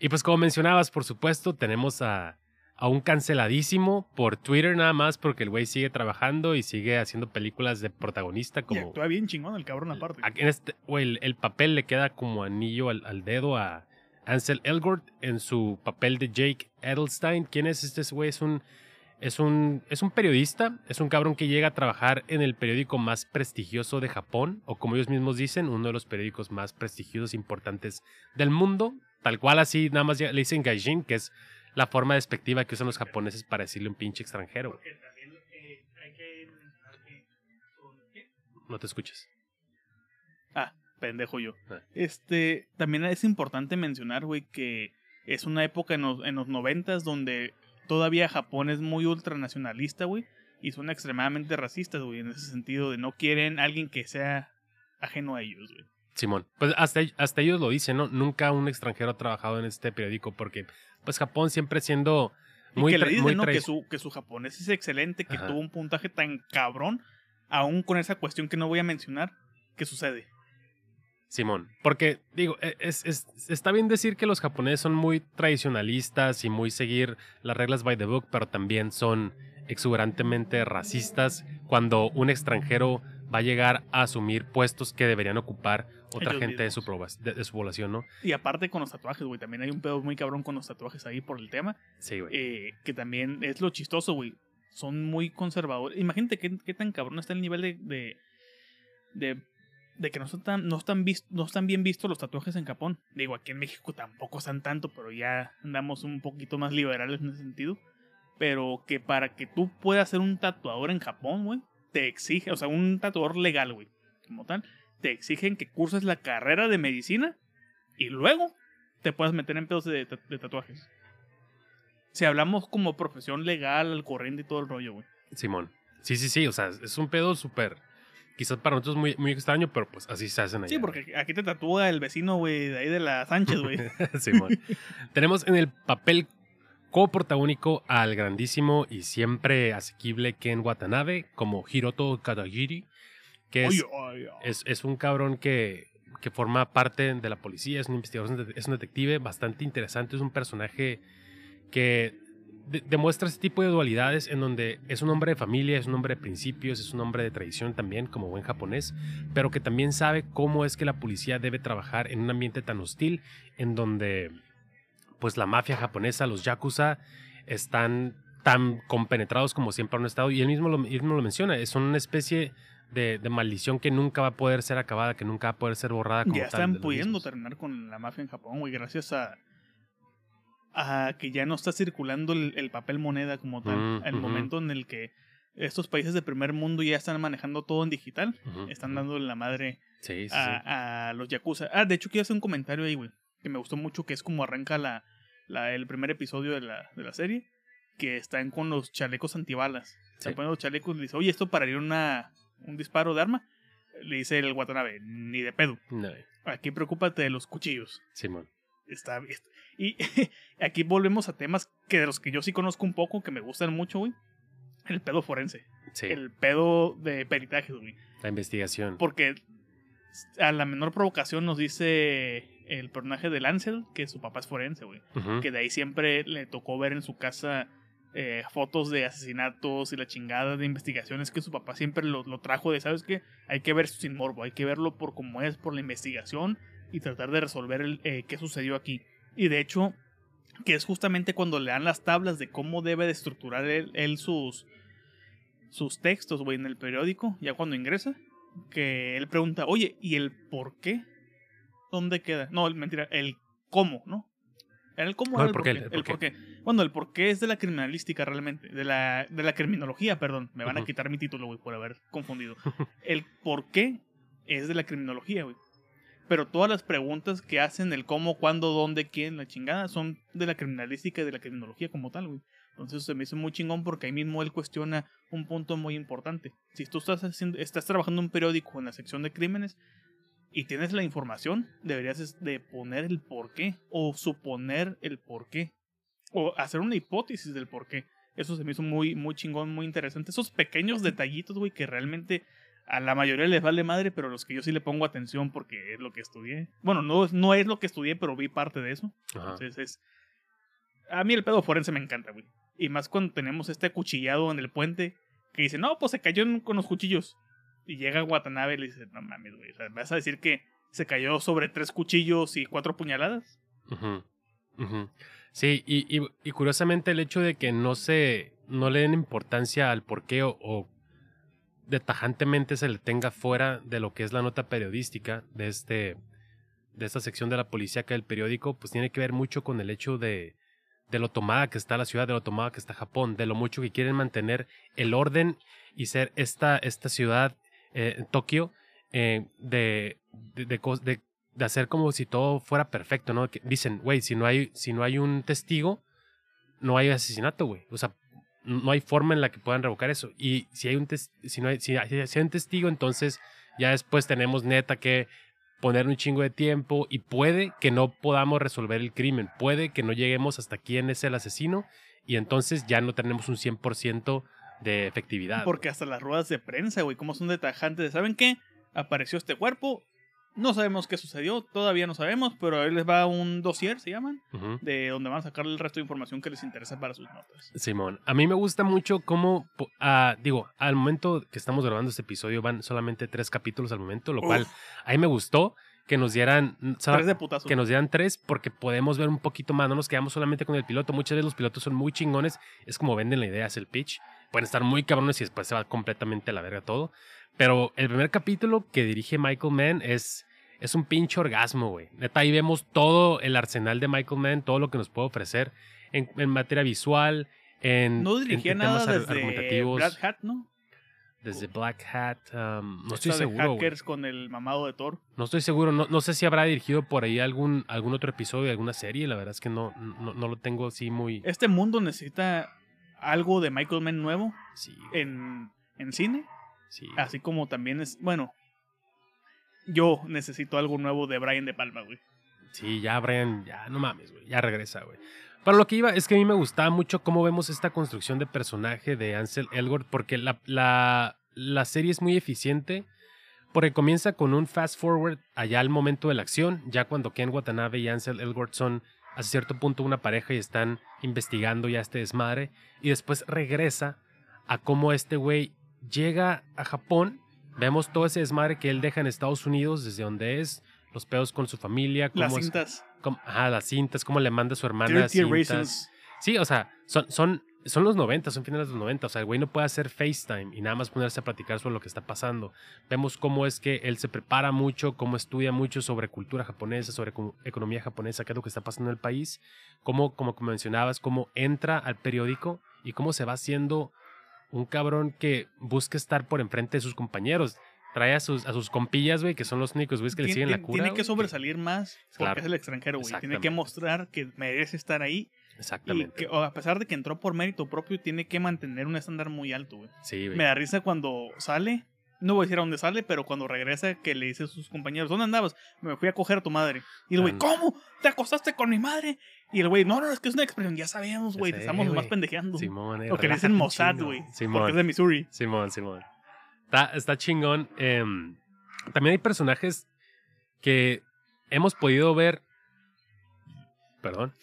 Y pues como mencionabas, por supuesto, tenemos a, a un canceladísimo por Twitter nada más porque el güey sigue trabajando y sigue haciendo películas de protagonista Y como... actúa bien chingón el cabrón aparte. En este, güey, el, el papel le queda como anillo al, al dedo a Ansel Elgort en su papel de Jake Edelstein. ¿Quién es este güey? Es un, es, un, es un periodista, es un cabrón que llega a trabajar en el periódico más prestigioso de Japón, o como ellos mismos dicen, uno de los periódicos más prestigiosos e importantes del mundo. Tal cual así, nada más le dicen gaijin, que es la forma despectiva que usan los japoneses para decirle un pinche extranjero. güey. No te escuchas. Ah, pendejo yo. Ah. Este, también es importante mencionar, güey, que es una época en los, en los noventas donde todavía Japón es muy ultranacionalista, güey, y son extremadamente racistas, güey, en ese sentido de no quieren alguien que sea ajeno a ellos, güey. Simón, pues hasta, hasta ellos lo dicen, ¿no? Nunca un extranjero ha trabajado en este periódico porque, pues Japón siempre siendo Y muy, que le dicen, ¿no? Que su, que su japonés es excelente, que Ajá. tuvo un puntaje tan cabrón, aún con esa cuestión que no voy a mencionar, que sucede. Simón, porque digo, e- es, es- está bien decir que los japoneses son muy tradicionalistas y muy seguir las reglas by the book, pero también son exuberantemente racistas cuando un extranjero va a llegar a asumir puestos que deberían ocupar otra Ellos gente de su, de- de su población, ¿no? Y aparte con los tatuajes, güey, también hay un pedo muy cabrón con los tatuajes ahí por el tema. Sí, güey. eh, que también es lo chistoso, güey. Son muy conservadores. Imagínate qué, qué tan cabrón está el nivel de. de, de, de que no no, están no están bien vistos los tatuajes en Japón. Digo, aquí en México tampoco están tanto, pero ya andamos un poquito más liberales en ese sentido. Pero que para que tú puedas ser un tatuador en Japón, güey, te exige, o sea, un tatuador legal, güey, como tal, te exigen que curses la carrera de medicina y luego te puedas meter en pedos de, de tatuajes. Si hablamos como profesión legal, al corriente y todo el rollo, güey. Simón. Sí, sí, sí, o sea, es un pedo súper, quizás para nosotros muy, muy extraño, pero pues así se hacen allá. Sí, porque aquí te tatúa el vecino, güey, de ahí de la Sánchez, güey. Simón. Tenemos en el papel coprotagónico al grandísimo y siempre asequible Ken Watanabe como Hiroto Kadagiri, que es, es, es un cabrón que, que forma parte de la policía, es un investigador, es es un detective bastante interesante, es un personaje que de- demuestra ese tipo de dualidades en donde es un hombre de familia, es un hombre de principios, es un hombre de tradición también, como buen japonés, pero que también sabe cómo es que la policía debe trabajar en un ambiente tan hostil, en donde pues la mafia japonesa, los yakuza, están tan compenetrados como siempre han estado, y él mismo lo, él mismo lo menciona, es una especie de, de maldición que nunca va a poder ser acabada, que nunca va a poder ser borrada como ya están pudiendo terminar con la mafia en Japón, güey, gracias a, a que ya no está circulando el, el papel moneda como tal. Mm, el momento en el que estos países de primer mundo ya están manejando todo en digital, están dándole la madre Sí, sí, sí. a, a los yakuza. Ah, de hecho quiero hacer un comentario ahí, güey, que me gustó mucho, que es como arranca la, la, el primer episodio de la, de la serie, que están con los chalecos antibalas. Se ponen los chalecos y le dice, oye, ¿esto pararía una, un disparo de arma? Le dice el Watanabe, ni de pedo. No, Aquí preocúpate de los cuchillos. Simón. Está, est- Y aquí volvemos a temas que de los que yo sí conozco un poco, que me gustan mucho, güey. El pedo forense. Sí, El pedo de peritajes, güey. la investigación. Porque a la menor provocación nos dice el personaje de Lancel que su papá es forense, güey. Que de ahí siempre le tocó ver en su casa eh, fotos de asesinatos y la chingada de investigaciones que su papá siempre lo, lo trajo de, ¿sabes qué? Hay que ver esto sin morbo, hay que verlo por cómo es, por la investigación y tratar de resolver el, eh, qué sucedió aquí. Y de hecho, que es justamente cuando le dan las tablas de cómo debe de estructurar él, él sus, sus textos, güey, en el periódico, ya cuando ingresa, que él pregunta, oye, ¿y el por qué? ¿Dónde queda? No, mentira, el cómo, ¿no? Era el cómo, No, el por qué, el por por qué. Bueno, el por qué es de la criminalística realmente, de la, de la criminología, perdón. Me van a quitar mi título, güey, por haber confundido. el por qué es de la criminología, güey. Pero todas las preguntas que hacen, el cómo, cuándo, dónde, quién, la chingada, son de la criminalística y de la criminología como tal, güey. Entonces se me hizo muy chingón porque ahí mismo él cuestiona un punto muy importante. Si tú estás, haciendo, estás trabajando un periódico en la sección de crímenes y tienes la información, deberías de poner el por qué o suponer el por qué o hacer una hipótesis del por qué. Eso se me hizo muy, muy chingón, muy interesante. Esos pequeños detallitos, güey, que realmente a la mayoría les vale madre, pero los que yo sí le pongo atención porque es lo que estudié. Bueno, no, no es lo que estudié, pero vi parte de eso. Ajá. Entonces es. A mí el pedo forense me encanta, güey. Y más cuando tenemos este acuchillado en el puente que dice, no, pues se cayó con los cuchillos. Y llega Watanabe y le dice, no mames, güey. o sea, ¿Vas a decir que se cayó sobre tres cuchillos y cuatro puñaladas? Sí, y, y- y curiosamente el hecho de que no se no le den importancia al porqué o, o de tajantemente se le tenga fuera de lo que es la nota periodística de este de esta sección de la policía del periódico, pues tiene que ver mucho con el hecho de de lo tomada que está la ciudad, de lo tomada que está Japón, de lo mucho que quieren mantener el orden y ser esta, esta ciudad, eh, Tokio, eh, de, de- de hacer como si todo fuera perfecto, ¿no? Que dicen, güey, si no hay, si no hay un testigo, no hay asesinato, güey. O sea, no hay forma en la que puedan revocar eso. Y si hay un tes- si no hay, si hay, si hay un testigo, entonces ya después tenemos neta que poner un chingo de tiempo y puede que no podamos resolver el crimen, puede que no lleguemos hasta quién es el asesino y entonces ya no tenemos un 100% de efectividad. Porque hasta las ruedas de prensa, güey, como son de tajantes de, ¿saben qué? Apareció este cuerpo, no sabemos qué sucedió, todavía no sabemos, pero ahí les va un dossier, se llaman, de donde van a sacar el resto de información que les interesa para sus notas. Simón, a mí me gusta mucho cómo, ah, digo, al momento que estamos grabando este episodio van solamente tres capítulos al momento, lo cual a mí me gustó que nos dieran, tres de putazo. que nos dieran tres porque podemos ver un poquito más, no nos quedamos solamente con el piloto, muchas veces los pilotos son muy chingones, es como venden la idea, es el pitch, pueden estar muy cabrones y después se va completamente a la verga todo, pero el primer capítulo que dirige Michael Mann es... Es un pinche orgasmo, güey. Neta, ahí vemos todo el arsenal de Michael Mann, todo lo que nos puede ofrecer en, en materia visual, en, no dirigía en nada temas desde. Black Hat, ¿no? Desde Black Hat, um, no Esta estoy seguro. hackers con el mamado de Thor. No estoy seguro. No, no sé si habrá dirigido por ahí algún, algún otro episodio de alguna serie. La verdad es que no, no, no lo tengo así muy. Este mundo necesita algo de Michael Mann nuevo Sí, en, en cine, sí. así como también es, bueno, yo necesito algo nuevo de Brian De Palma, güey. Sí, ya Brian, ya no mames, güey. Ya regresa, güey. Para lo que iba, es que a mí me gustaba mucho cómo vemos esta construcción de personaje de Ansel Elgort, porque la, la, la serie es muy eficiente. Porque comienza con un fast forward allá al momento de la acción, ya cuando Ken Watanabe y Ansel Elgort son a cierto punto una pareja y están investigando ya este desmadre. Y después regresa a cómo este güey llega a Japón. Vemos todo ese desmadre que él deja en Estados Unidos, desde donde es, los pedos con su familia, cómo Las es- cintas. cómo- ajá, las cintas, cómo le manda a su hermana Dirty cintas. Raisins. Sí, o sea, son, son, son los 90, son finales de los 90. O sea, el güey no puede hacer FaceTime y nada más ponerse a platicar sobre lo que está pasando. Vemos cómo es que él se prepara mucho, cómo estudia mucho sobre cultura japonesa, sobre co- economía japonesa, qué es lo que está pasando en el país. Cómo, como mencionabas, cómo entra al periódico y cómo se va haciendo un cabrón que busca estar por enfrente de sus compañeros. Trae a sus, a sus compillas, güey, que son los únicos güeyes que le siguen la cura. Tiene que güey, sobresalir más porque Claro. es el extranjero, güey. Tiene que mostrar que merece estar ahí y Exactamente. que a pesar de que entró por mérito propio, tiene que mantener un estándar muy alto, güey. Sí, güey. Me da risa cuando sale, no voy a decir a dónde sale, pero cuando regresa que le dice a sus compañeros, ¿dónde andabas? Me fui a coger a tu madre. Y el güey. ¿cómo? ¿Te acostaste con mi madre? Y el güey, no, no, es que es una expresión, ya sabemos, güey, te estamos más pendejeando. Simón, eh, o que le dicen Mossad, güey. Porque Simón, es de Missouri. Simón, Simón. Está, está chingón. em, también hay personajes que hemos podido ver. Perdón.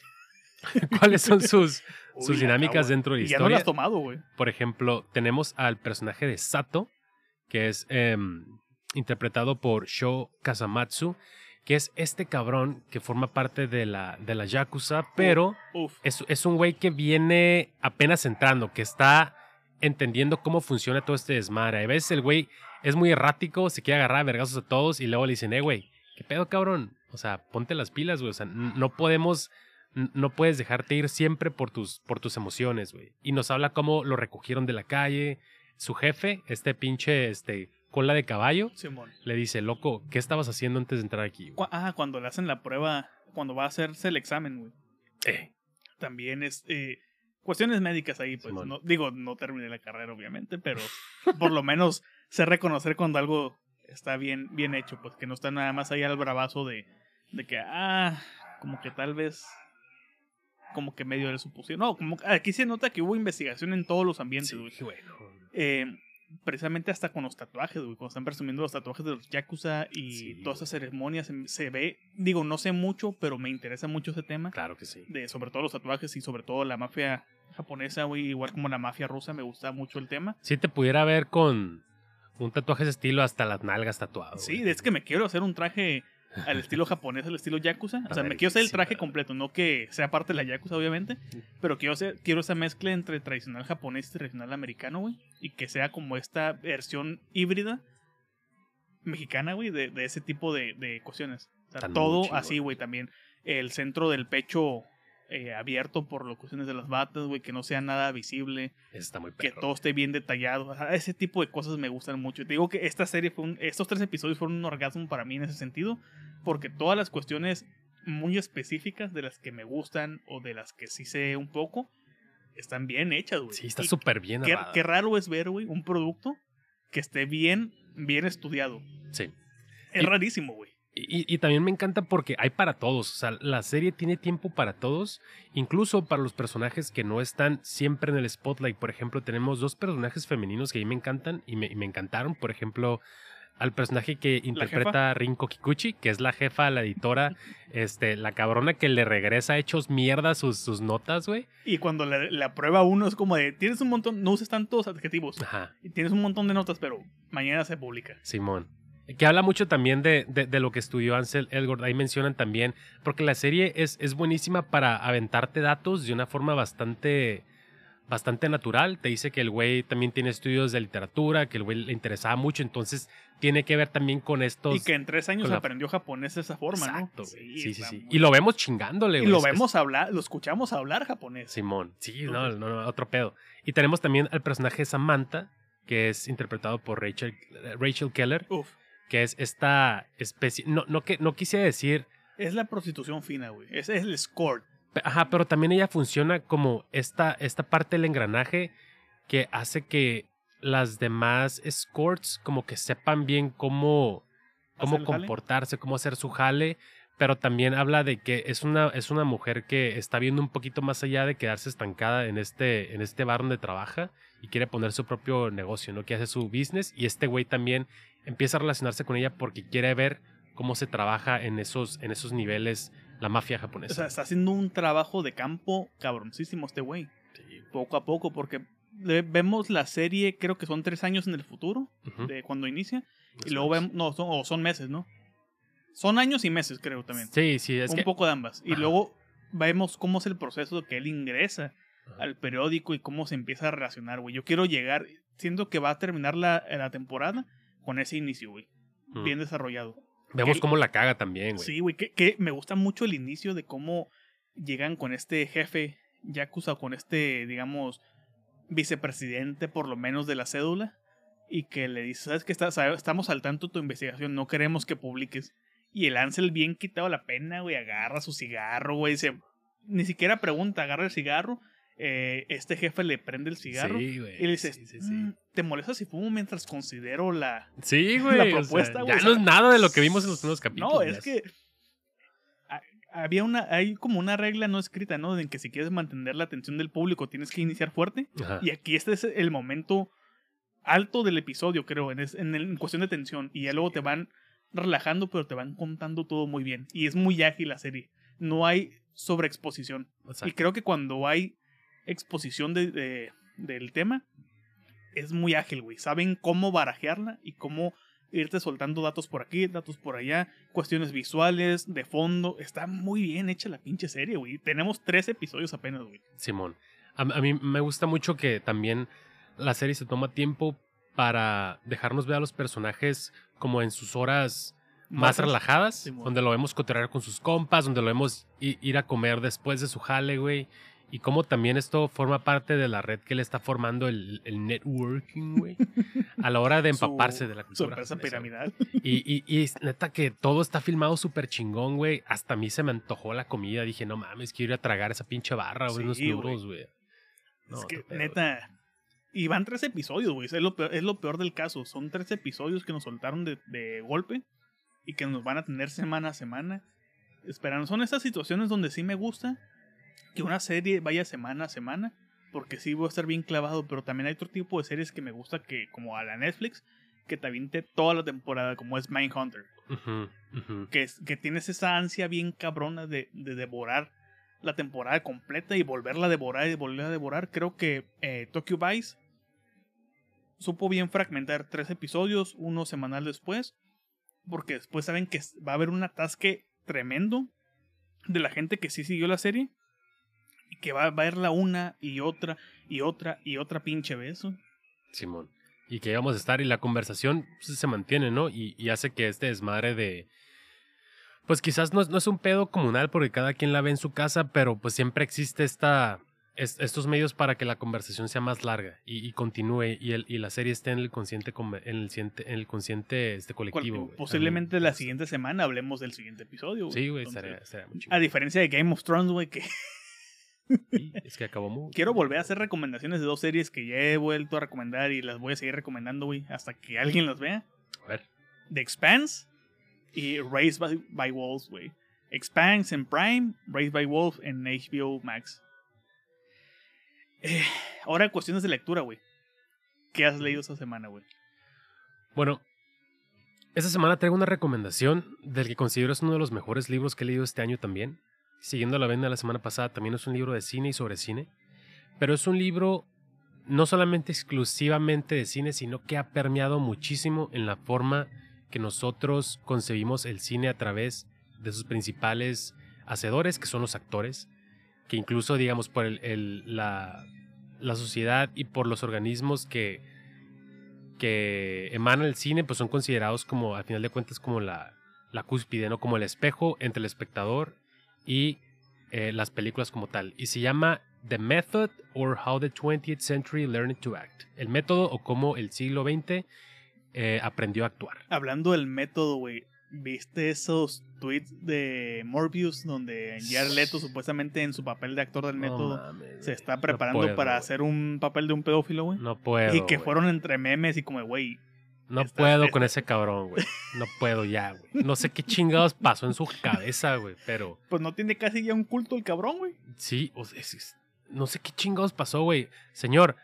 ¿Cuáles son sus, sus Uy, dinámicas acabo. dentro de la Y ya no historia? la has tomado, güey. Por ejemplo, tenemos al personaje de Sato, que es em, interpretado por Sho Kazamatsu, que es este cabrón que forma parte de la, de la Yakuza, pero Uf. es, es un güey que viene apenas entrando, que está entendiendo cómo funciona todo este desmadre. A veces el güey es muy errático, se quiere agarrar a vergazos a todos y luego le dicen, eh, güey, ¿qué pedo, cabrón? O sea, ponte las pilas, güey. O sea, no podemos, no puedes dejarte ir siempre por tus, por tus emociones, güey. Y nos habla cómo lo recogieron de la calle. Su jefe, este pinche, este, cola de caballo, Simón. le dice, loco, ¿qué estabas haciendo antes de entrar aquí? güey?" Cu- Ah, cuando le hacen la prueba, cuando va a hacerse el examen, güey. Eh, También es. eh, cuestiones médicas ahí, pues. Simón. No, digo, no terminé la carrera, obviamente, pero por lo menos sé reconocer cuando algo está bien, bien hecho, pues que no está nada más ahí al bravazo de, de que, ah, como que tal vez. Como que medio le supusieron. No, como que- aquí se nota que hubo investigación en todos los ambientes, sí, güey. Eh, precisamente hasta con los tatuajes, güey. Cuando están presumiendo los tatuajes de los Yakuza y Sí, todas esas ceremonias, se, se ve. Digo, no sé mucho, pero me interesa mucho ese tema. Claro que sí. De, sobre todo los tatuajes y sobre todo la mafia japonesa, güey. Igual como la mafia rusa, me gusta mucho el tema. Si te pudiera ver con un tatuaje de estilo hasta las nalgas tatuado. Sí, güey. es que me quiero hacer un traje al estilo japonés, al estilo Yakuza. O sea, me quiero hacer el traje completo, no que sea parte de la Yakuza, obviamente. Pero quiero, hacer, quiero esa mezcla entre tradicional japonés y tradicional americano, güey. Y que sea como esta versión híbrida mexicana, güey, de, de ese tipo de, de cuestiones. O sea, todo así, güey, también. El centro del pecho eh, abierto por las cuestiones de las batas, güey, que no sea nada visible está muy que todo esté bien detallado. O sea, ese tipo de cosas me gustan mucho. Te digo que esta serie fue un- estos tres episodios fueron un orgasmo para mí en ese sentido, porque todas las cuestiones muy específicas de las que me gustan o de las que sí sé un poco están bien hechas, güey. Sí, está súper bien qué, qué raro es ver, güey, un producto que esté bien, bien estudiado. Sí. Es Y- rarísimo, güey. Y, y también me encanta porque hay para todos. O sea, la serie tiene tiempo para todos, incluso para los personajes que no están siempre en el spotlight. Por ejemplo, tenemos dos personajes femeninos que a mí me encantan y me, y me encantaron. Por ejemplo, al personaje que interpreta Rinko Kikuchi, que es la jefa, la editora, este, la cabrona que le regresa hechos mierda sus, sus notas, güey. Y cuando la, la prueba uno es como de, tienes un montón, no uses tantos adjetivos, Ajá. y tienes un montón de notas, pero mañana se publica. Simón. Que habla mucho también de, de- de lo que estudió Ansel Elgort. Ahí mencionan también, porque la serie es, es buenísima para aventarte datos de una forma bastante, bastante natural. Te dice que el güey también tiene estudios de literatura, que el güey le interesaba mucho, entonces tiene que ver también con estos... Y que en tres años la- aprendió japonés de esa forma, Exacto, ¿no? Sí, sí, sí. muy- Y lo vemos chingándole, Y güey. lo Es que es- vemos hablar, lo escuchamos hablar japonés. Simón. Sí, no, no, no, otro pedo. Y tenemos también al personaje Samantha, que es interpretado por Rachel, Rachel Keller, Uf. que es esta especie... No, no, que, no quise decir... Es la prostitución fina, güey. Ese es el score. Ajá, pero también ella funciona como esta, esta parte del engranaje que hace que las demás escorts como que sepan bien cómo, cómo comportarse, cómo hacer su jale, pero también habla de que es una, es una mujer que está viendo un poquito más allá de quedarse estancada en este, en este bar donde trabaja y quiere poner su propio negocio, ¿no? Que hace su business y este güey también empieza a relacionarse con ella porque quiere ver cómo se trabaja en esos, en esos niveles la mafia O japonesa. sea, está haciendo un trabajo de campo cabroncísimo este güey. Sí. Poco a poco, porque vemos la serie, creo que son tres años en el futuro, de cuando inicia. Y luego o vemos, no, son, o son meses, ¿no? Son años y meses, creo también. Sí, sí, es un que... poco de ambas. Y Ajá. luego vemos cómo es el proceso de que él ingresa Ajá. al periódico y cómo se empieza a relacionar, güey. Yo quiero llegar, siento que va a terminar la, la temporada con ese inicio, güey. Bien desarrollado. Vemos cómo la caga también, güey. Sí, güey, que, que me gusta mucho el inicio de cómo llegan con este jefe Yakuza, con este, digamos, vicepresidente por lo menos de la cédula, y que le dice, ¿sabes? Está- sabe- estamos al tanto de tu investigación, no queremos que publiques. Y el Ansel bien quitado la pena, güey, agarra su cigarro, güey, se... Ni siquiera pregunta, agarra el cigarro, eh, este jefe le prende el cigarro. Sí, güey. Y le dice, Sí, sí, sí. "Mm, ¿te molesta si fumo mientras considero la, Sí, güey. la o sea, propuesta, ya o no es nada de lo que vimos en los primeros capítulos. No, es que había una, hay como una regla no escrita, ¿no? En que si quieres mantener la atención del público tienes que iniciar fuerte. Ajá. Y aquí este es el momento alto del episodio, creo, en, es- en, el- en cuestión de tensión. Y ya luego te van relajando, pero te van contando todo muy bien. Y es muy ágil la serie. No hay sobreexposición. Exacto. Y creo que cuando hay exposición de, de- del tema, es muy ágil, güey. Saben cómo barajearla y cómo irte soltando datos por aquí, datos por allá, cuestiones visuales, de fondo. Está muy bien hecha la pinche serie, güey. Tenemos tres episodios apenas, güey. Simón. A, a mí me gusta mucho que también la serie se toma tiempo para dejarnos ver a los personajes como en sus horas más Más- relajadas, Simón. donde lo vemos cotorrear con sus compas, donde lo vemos ir a comer después de su jale, güey. Y cómo también esto forma parte de la red que le está formando el, el networking, güey. A la hora de Su- empaparse de la Su cultura. empresa japonesa, güey. piramidal. Y, y, neta que todo está filmado súper chingón, güey. Hasta a mí se me antojó la comida. Dije, no mames, quiero ir a tragar esa pinche barra, güey. Sí, unos duros, güey. No, es que, pedo, neta. Y van tres episodios, güey. Es lo, peor, es lo peor del caso. Son tres episodios que nos soltaron de, de golpe y que nos van a tener semana a semana. Esperando. Son esas situaciones donde sí me gusta que una serie vaya semana a semana. Porque sí voy a estar bien clavado. Pero también hay otro tipo de series que me gusta que, como a la Netflix, que te aviente toda la temporada, como es Mindhunter. Que, que tienes esa ansia bien cabrona de, de devorar la temporada completa y volverla a devorar y volverla a devorar. Creo que eh, Tokyo Vice supo bien fragmentar tres episodios, uno semanal después, porque después saben que va a haber un atasque tremendo de la gente que sí siguió la serie que va a verla una y otra y otra y otra pinche güey. Simón. Y que íbamos a estar y la conversación pues, se mantiene, ¿no? Y, y hace que este desmadre de... Pues quizás no, es- no es un pedo comunal porque cada quien la ve en su casa, pero pues siempre existe esta, es- estos medios para que la conversación sea más larga y, y continúe y, el, y la serie esté en el consciente, en el, en el consciente este colectivo. posiblemente la siguiente semana hablemos del siguiente episodio. Sí, güey, estaría, A diferencia de Game of Thrones, güey, que Sí, es que acabó muy... quiero volver a hacer recomendaciones de dos series que ya he vuelto a recomendar y las voy a seguir recomendando, güey, hasta que alguien las vea. A ver. The Expanse y Raised by, by Wolves, güey. Expanse en Prime, Raised by Wolves en HBO Max. Eh, ahora cuestiones de lectura, güey. ¿Qué has leído esta semana, güey? Bueno, esta semana traigo una recomendación del que considero es uno de los mejores libros que he leído este año también. Siguiendo la venda la semana pasada, también es un libro de cine y sobre cine. Pero es un libro no solamente exclusivamente de cine, sino que ha permeado muchísimo en la forma que nosotros concebimos el cine a través de sus principales hacedores, que son los actores, que incluso, digamos, por el- la, la sociedad y por los organismos que, que emanan el cine, pues son considerados como, al final de cuentas, como la, la cúspide, ¿no? Como el espejo entre el espectador y eh, las películas como tal. Y se llama The Method or How the 20th Century Learned to Act. El método o cómo el siglo XX eh, aprendió a actuar. Hablando del método, güey. ¿Viste esos tweets de Morbius donde Jared Leto supuestamente en su papel de actor del método No se está No preparando puedo, para hacer un papel de un pedófilo, güey? No puedo. y que fueron entre memes y como, güey, No puedo con ese cabrón, güey. No puedo ya, güey. No sé qué chingados pasó en su cabeza, güey. Pero pues no tiene casi ya un culto el cabrón, güey. sí, o sea, es- es- no sé qué chingados pasó, güey. Señor,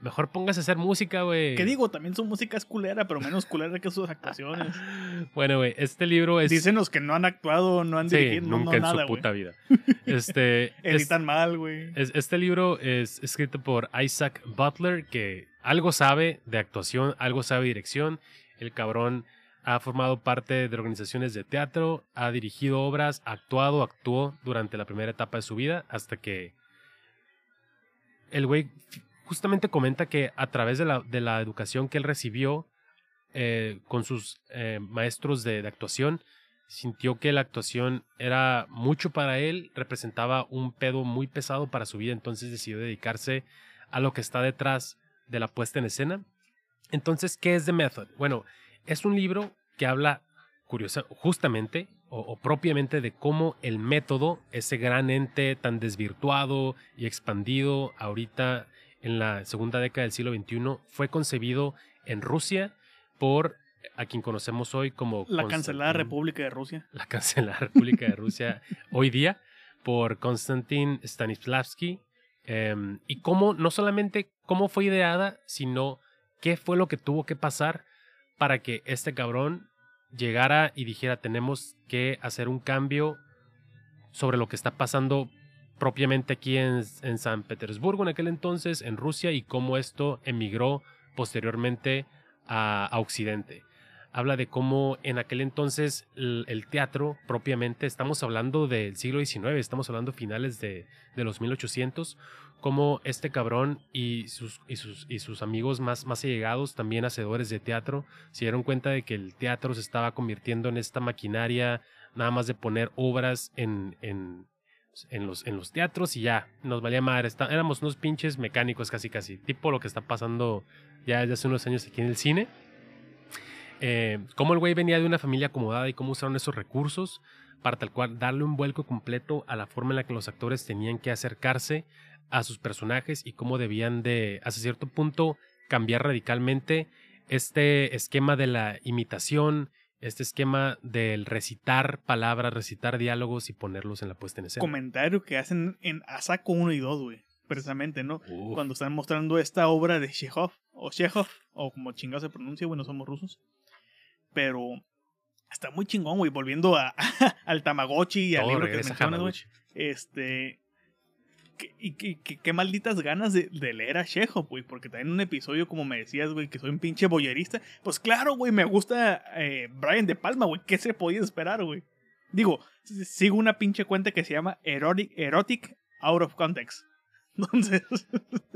mejor póngase a hacer música, güey. Que digo, también su música es culera, pero menos culera que sus actuaciones. Bueno, güey, este libro es. Dicen los que no han actuado, no han sí, dirigido, no, nunca no en nada, su puta vida. Este. es- Editan mal, güey. es- este libro es escrito por Isaac Butler, que algo sabe de actuación, algo sabe de dirección. El cabrón ha formado parte de organizaciones de teatro, ha dirigido obras, ha actuado, actuó durante la primera etapa de su vida, hasta que el güey justamente comenta que a través de la, de la educación que él recibió eh, con sus eh, maestros de, de actuación, sintió que la actuación era mucho para él, representaba un pedo muy pesado para su vida, entonces decidió dedicarse a lo que está detrás de la puesta en escena. Entonces, ¿qué es The Method? Bueno, es un libro que habla curiosa, justamente o, o propiamente de cómo el método, ese gran ente tan desvirtuado y expandido ahorita en la segunda década del siglo XXI, fue concebido en Rusia por a quien conocemos hoy como... La cancelada República de Rusia. La cancelada República de Rusia hoy día por Konstantin Stanislavski. Em, y cómo, no solamente cómo fue ideada, sino qué fue lo que tuvo que pasar para que este cabrón llegara y dijera tenemos que hacer un cambio sobre lo que está pasando propiamente aquí en, San Petersburgo en aquel entonces, en Rusia, y cómo esto emigró posteriormente a Occidente. Habla de cómo en aquel entonces el, teatro propiamente, estamos hablando del siglo XIX, estamos hablando finales de, de los 1800, cómo este cabrón y sus, y sus, y sus amigos más, más allegados, también hacedores de teatro, se dieron cuenta de que el teatro se estaba convirtiendo en esta maquinaria nada más de poner obras en, en, en, los, en los teatros y ya, nos valía madre. Está- éramos unos pinches mecánicos casi casi, tipo lo que está pasando ya desde hace unos años aquí en el cine. Eh, cómo el güey venía de una familia acomodada y cómo usaron esos recursos para tal cual darle un vuelco completo a la forma en la que los actores tenían que acercarse a sus personajes y cómo debían de, hasta cierto punto, cambiar radicalmente este esquema de la imitación, este esquema del recitar palabras, recitar diálogos y ponerlos en la puesta en escena. Comentario que hacen en Asako 1 y 2, güey. Precisamente, ¿no? Uf. Cuando están mostrando esta obra de Chekhov, o Chekhov, o como chingado se pronuncia, güey, no somos rusos. Pero está muy chingón, güey. Volviendo a, al Tamagotchi y al Todo libro que mencionas, güey. Este. que- Y qué malditas ganas de, de leer a Chekhov, güey. Porque también en un episodio, como me decías, güey, que soy un pinche boyerista. Pues claro, güey, me gusta eh, Brian De Palma, güey. ¿Qué se podía esperar, güey? Digo, sigo una pinche cuenta que se llama Erotic, Erotic Out of Context. Entonces,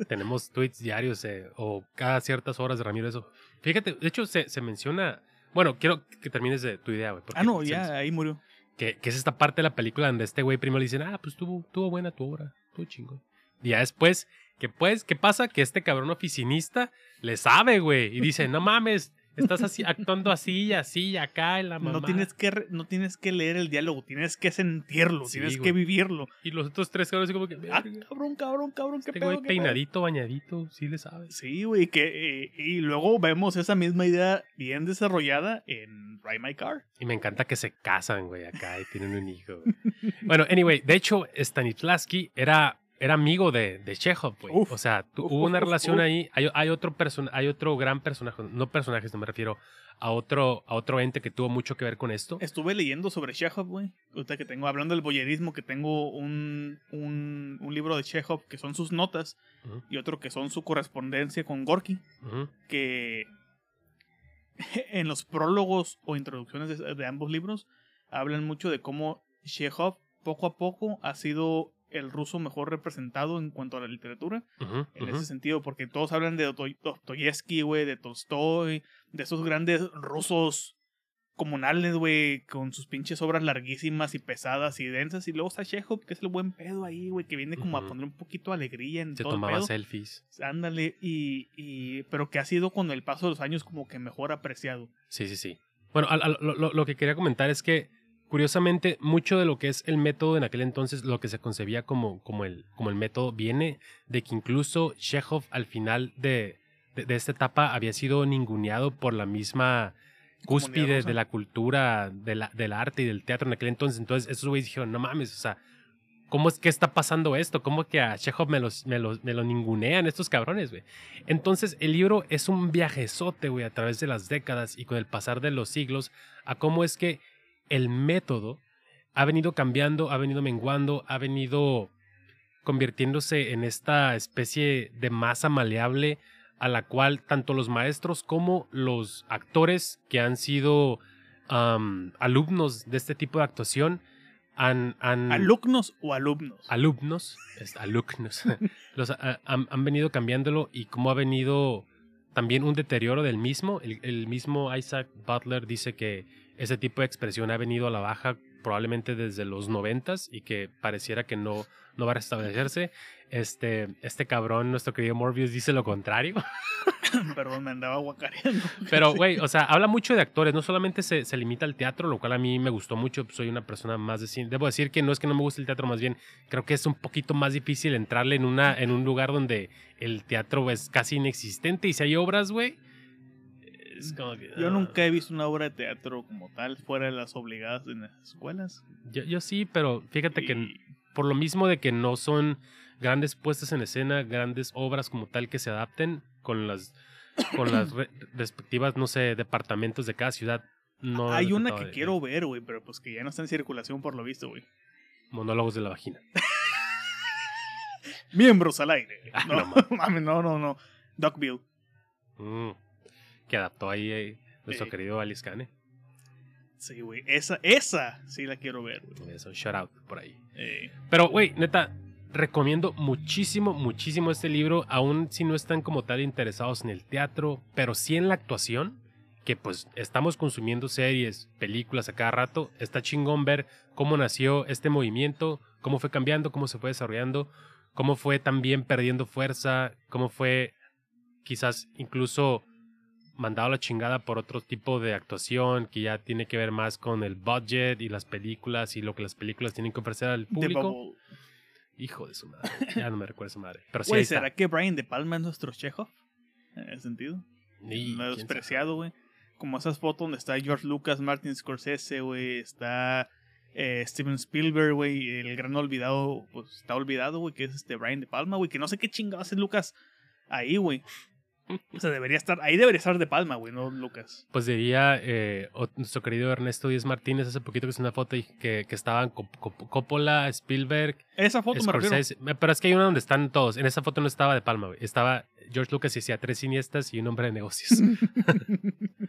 Tenemos tweets diarios eh, o cada ciertas horas de Ramiro eso. Fíjate, de hecho se, se menciona... Bueno, quiero que termines de tu idea, güey. ah, no, ya ahí murió. Que, que es esta parte de la película donde este güey primero le dicen, ah, pues tuvo, tuvo buena tu obra, tuvo chingón. Y ya después, que pues, ¿qué pasa? Que este cabrón oficinista le sabe, güey. Y dice, no mames, estás así, actuando así y así y acá en la mamá. No tienes, que, re- no tienes que leer el diálogo, tienes que sentirlo, Sí, tienes güey. que vivirlo. Y los otros tres cabrones como que, Ah, "Verga, cabrón, cabrón, cabrón, qué este pedo, güey qué pedo". peinadito, bañadito, sí le sabe. Sí, güey, que eh, y luego vemos esa misma idea bien desarrollada en Ride My Car. Y me encanta que se casan, güey, acá y tienen un hijo. güey. bueno, anyway, de hecho, Stanislavski era, era amigo de, de Chekhov, güey. O sea, tu- uf, hubo una uf, relación uf. ahí. Hay, hay otro person hay otro gran personaje, no personajes, no me refiero a otro, a otro ente que tuvo mucho que ver con esto. Estuve leyendo sobre Chekhov, güey. Ahorita que tengo, hablando del boyerismo, que tengo un, un, un libro de Chekhov que son sus notas y otro que son su correspondencia con Gorky. que en los prólogos o introducciones de, de ambos libros hablan mucho de cómo Chekhov poco a poco ha sido el ruso mejor representado en cuanto a la literatura, en ese sentido, porque todos hablan de Dostoy- Dostoyevsky, güey, de Tolstoy, de esos grandes rusos comunales, güey, con sus pinches obras larguísimas y pesadas y densas, y luego está Chekhov, que es el buen pedo ahí, güey, que viene como a poner un poquito de alegría en Se todo el tomaba pedo. selfies. Ándale, y, y, pero que ha sido con el paso de los años como que mejor apreciado. Sí, sí, sí. Bueno, lo- lo que quería comentar es que, curiosamente, mucho de lo que es el método en aquel entonces, lo que se concebía como, como, el, como el método, viene de que incluso Chekhov al final de, de, de esta etapa había sido ninguneado por la misma cúspide de la cultura, de la, del arte y del teatro en aquel entonces. Entonces, esos güeyes dijeron, no mames, o sea, ¿cómo es que está pasando esto? ¿Cómo que a Chekhov me, los, me, los, me lo ningunean estos cabrones, güey? Entonces, el libro es un viajezote, güey, a través de las décadas y con el pasar de los siglos, a cómo es que el método ha venido cambiando, ha venido menguando, ha venido convirtiéndose en esta especie de masa maleable a la cual tanto los maestros como los actores que han sido alumnos de este tipo de actuación han... han ¿Alumnos o alumnos? alumnos, es, alumnos, los, a- han, han venido cambiándolo y cómo ha venido también un deterioro del mismo. El, el mismo Isaac Butler dice que ese tipo de expresión ha venido a la baja probablemente desde los noventas y que pareciera que no, no va a restablecerse. Este, este cabrón, nuestro querido Morbius, dice lo contrario. Perdón, me andaba guacareando. Pero, güey, o sea, habla mucho de actores, no solamente se, se limita al teatro, lo cual a mí me gustó mucho, soy una persona más de cine. Debo decir que no es que no me guste el teatro, más bien creo que es un poquito más difícil entrarle en, una, en un lugar donde el teatro es casi inexistente y si hay obras, güey, es como que, Yo ah. nunca he visto una obra de teatro como tal, fuera de las obligadas en las escuelas. Yo, yo sí, pero fíjate que por lo mismo de que no son grandes puestas en escena, grandes obras como tal que se adapten con las con las re- respectivas, no sé, departamentos de cada ciudad. No Hay una que de- quiero ver, güey, pero pues que ya no está en circulación por lo visto, güey. Monólogos de la vagina. Miembros al aire. Ah, No, no mames, no, no, no. Duckbill. Mm, que adaptó ahí eh, nuestro querido Alice Cane. Sí, güey. Esa, esa sí la quiero ver, güey. Eso, shout out por ahí. Eh, Pero, güey, neta, recomiendo muchísimo, muchísimo este libro, aun si no están como tal interesados en el teatro, pero sí en la actuación, que pues estamos consumiendo series, películas a cada rato. Está chingón ver cómo nació este movimiento, cómo fue cambiando, cómo se fue desarrollando, cómo fue también perdiendo fuerza, cómo fue quizás incluso mandado a la chingada por otro tipo de actuación que ya tiene que ver más con el budget y las películas y lo que las películas tienen que ofrecer al público. Hijo de su madre. Ya no me recuerdo su madre. Pero sí, está. ¿será que Brian De Palma es nuestro Chekhov? En ese sentido. Y, No despreciado, güey. Como esas fotos donde está George Lucas, Martin Scorsese, güey. Está eh, Steven Spielberg, güey. El gran olvidado, pues está olvidado, güey, que es este Brian De Palma, güey. Que no sé qué chingado hace Lucas ahí, güey. O sea, debería estar, ahí debería estar De Palma, güey, no Lucas. Pues diría eh, nuestro querido Ernesto Díaz Martínez hace poquito que es una foto y que, que estaban Cop- Cop- Coppola, Spielberg, Esa foto me refiero. Scorsese. Eh, Pero es que hay una donde están todos. En esa foto no estaba de palma, güey. Estaba George Lucas y decía tres siniestras y un hombre de negocios.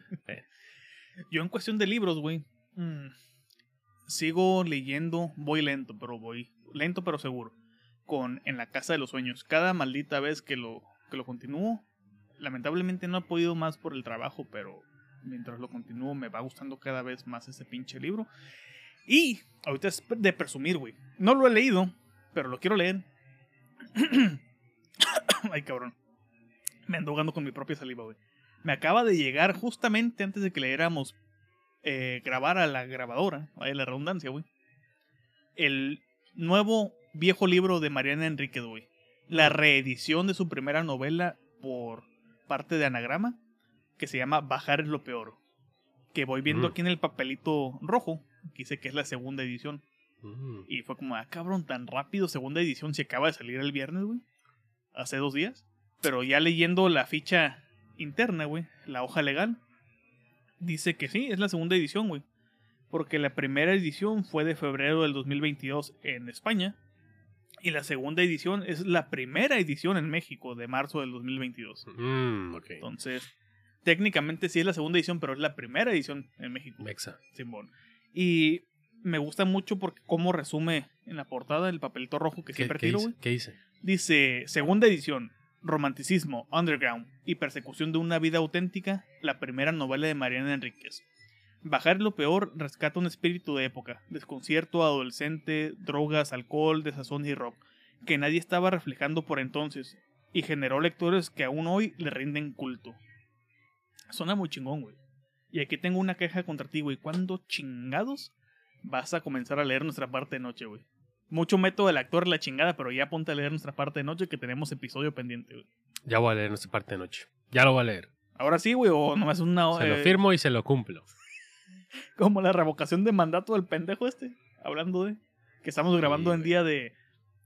Yo en cuestión de libros, güey, mm, sigo leyendo, voy lento, pero voy lento pero seguro, con En la Casa de los Sueños. Cada maldita vez que lo, que lo continúo, lamentablemente no he podido más por el trabajo, pero mientras lo continúo me va gustando cada vez más ese pinche libro. Y ahorita es de presumir, güey. No lo he leído, pero lo quiero leer. Ay, cabrón. Me ando ahogando con mi propia saliva, güey. Me acaba de llegar justamente antes de que leéramos eh, grabar a la grabadora, vaya la redundancia, güey. El nuevo viejo libro de Mariana Enríquez, güey. La reedición de su primera novela por parte de Anagrama, que se llama Bajar es lo peor. Que voy viendo Mm. aquí en el papelito rojo, que dice que es la segunda edición. Mm. Y fue como, ah, cabrón, tan rápido, segunda edición, se acaba de salir el viernes, güey. Hace dos días. Pero ya leyendo la ficha interna, güey, la hoja legal, dice que sí, es la segunda edición, güey. Porque la primera edición fue de febrero del 2022 en España. Y la segunda edición es la primera edición en México de marzo del 2022. Mm, ok. Entonces, técnicamente sí es la segunda edición, pero es la primera edición en México. Mexa. Simón. Y me gusta mucho porque cómo resume en la portada el papelito rojo que ¿Qué, siempre tiro, güey. ¿Qué dice? Dice, segunda edición, romanticismo, underground y persecución de una vida auténtica, la primera novela de Mariana Enríquez. Bajar lo peor rescata un espíritu de época, desconcierto adolescente, drogas, alcohol, desazón y rock, que nadie estaba reflejando por entonces, y generó lectores que aún hoy le rinden culto. Suena muy chingón, güey. Y aquí tengo una queja contra ti, güey. ¿Cuándo chingados vas a comenzar a leer nuestra parte de noche, güey? Mucho método del actor la chingada, pero ya ponte a leer nuestra parte de noche que tenemos episodio pendiente, güey. Ya voy a leer nuestra parte de noche. Ya lo voy a leer. Ahora sí, güey, o nomás una... Se lo eh, firmo y se lo cumplo. Como la revocación de mandato del pendejo este. Hablando de... Que estamos grabando Sí, en día de...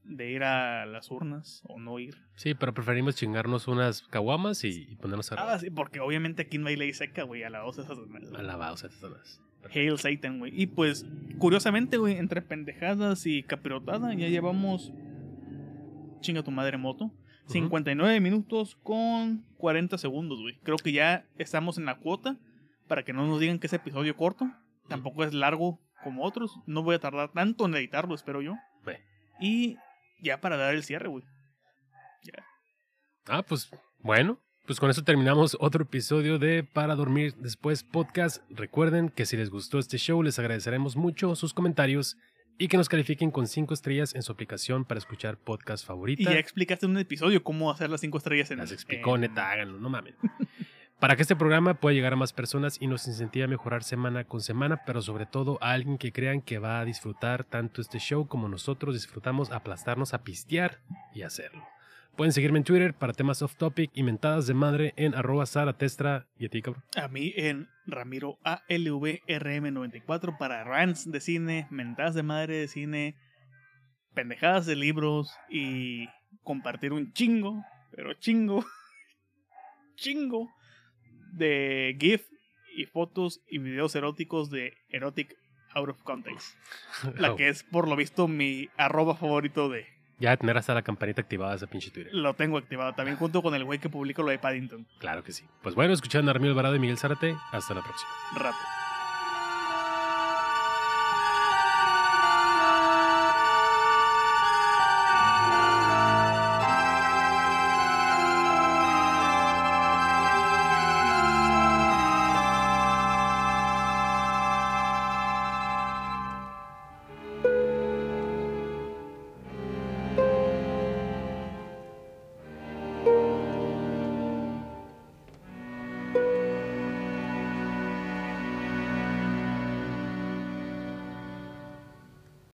De ir a las urnas o no ir. Sí, pero preferimos chingarnos unas caguamas y, y ponernos a Ah, grabar. sí, porque obviamente aquí no hay ley seca, güey. A la voz esas Alabados a Satanás. Hail Satan, güey. Y pues, curiosamente, güey, entre pendejadas y capirotada, ya llevamos. Chinga tu madre moto. 59 minutos con 40 segundos, güey. Creo que ya estamos en la cuota. Para que no nos digan que es episodio corto. Tampoco es largo como otros. No voy a tardar tanto en editarlo, espero yo. Y ya para dar el cierre, güey. Ah, pues bueno, pues con eso terminamos otro episodio de Para Dormir Después Podcast. Recuerden que si les gustó este show les agradeceremos mucho sus comentarios y que nos califiquen con 5 estrellas en su aplicación para escuchar podcast Y favorita. ya explicaste en un episodio cómo hacer las 5 estrellas en Las explicó, en- neta, háganlo, no mames. Para que este programa pueda llegar a más personas y nos incentive a mejorar semana con semana, pero sobre todo a alguien que crean que va a disfrutar tanto este show como nosotros disfrutamos aplastarnos a pistear y hacerlo. Pueden seguirme en Twitter para temas off topic y mentadas de madre en arroba saratestra. ¿Y a ti, cabrón? A mí en Ramiro ALVRM94 para rants de cine, mentadas de madre de cine, pendejadas de libros y compartir un chingo, pero chingo, chingo de GIF y fotos y videos eróticos de Erotic Out of Context. La que es por lo visto mi arroba favorito de Ya de tener hasta la campanita activada ese pinche Twitter. Lo tengo activado también junto con el güey que publica lo de Paddington. Claro que sí. Pues bueno, escucharon a Ramiro Alvarado y Miguel Zárate. Hasta la próxima. Rato.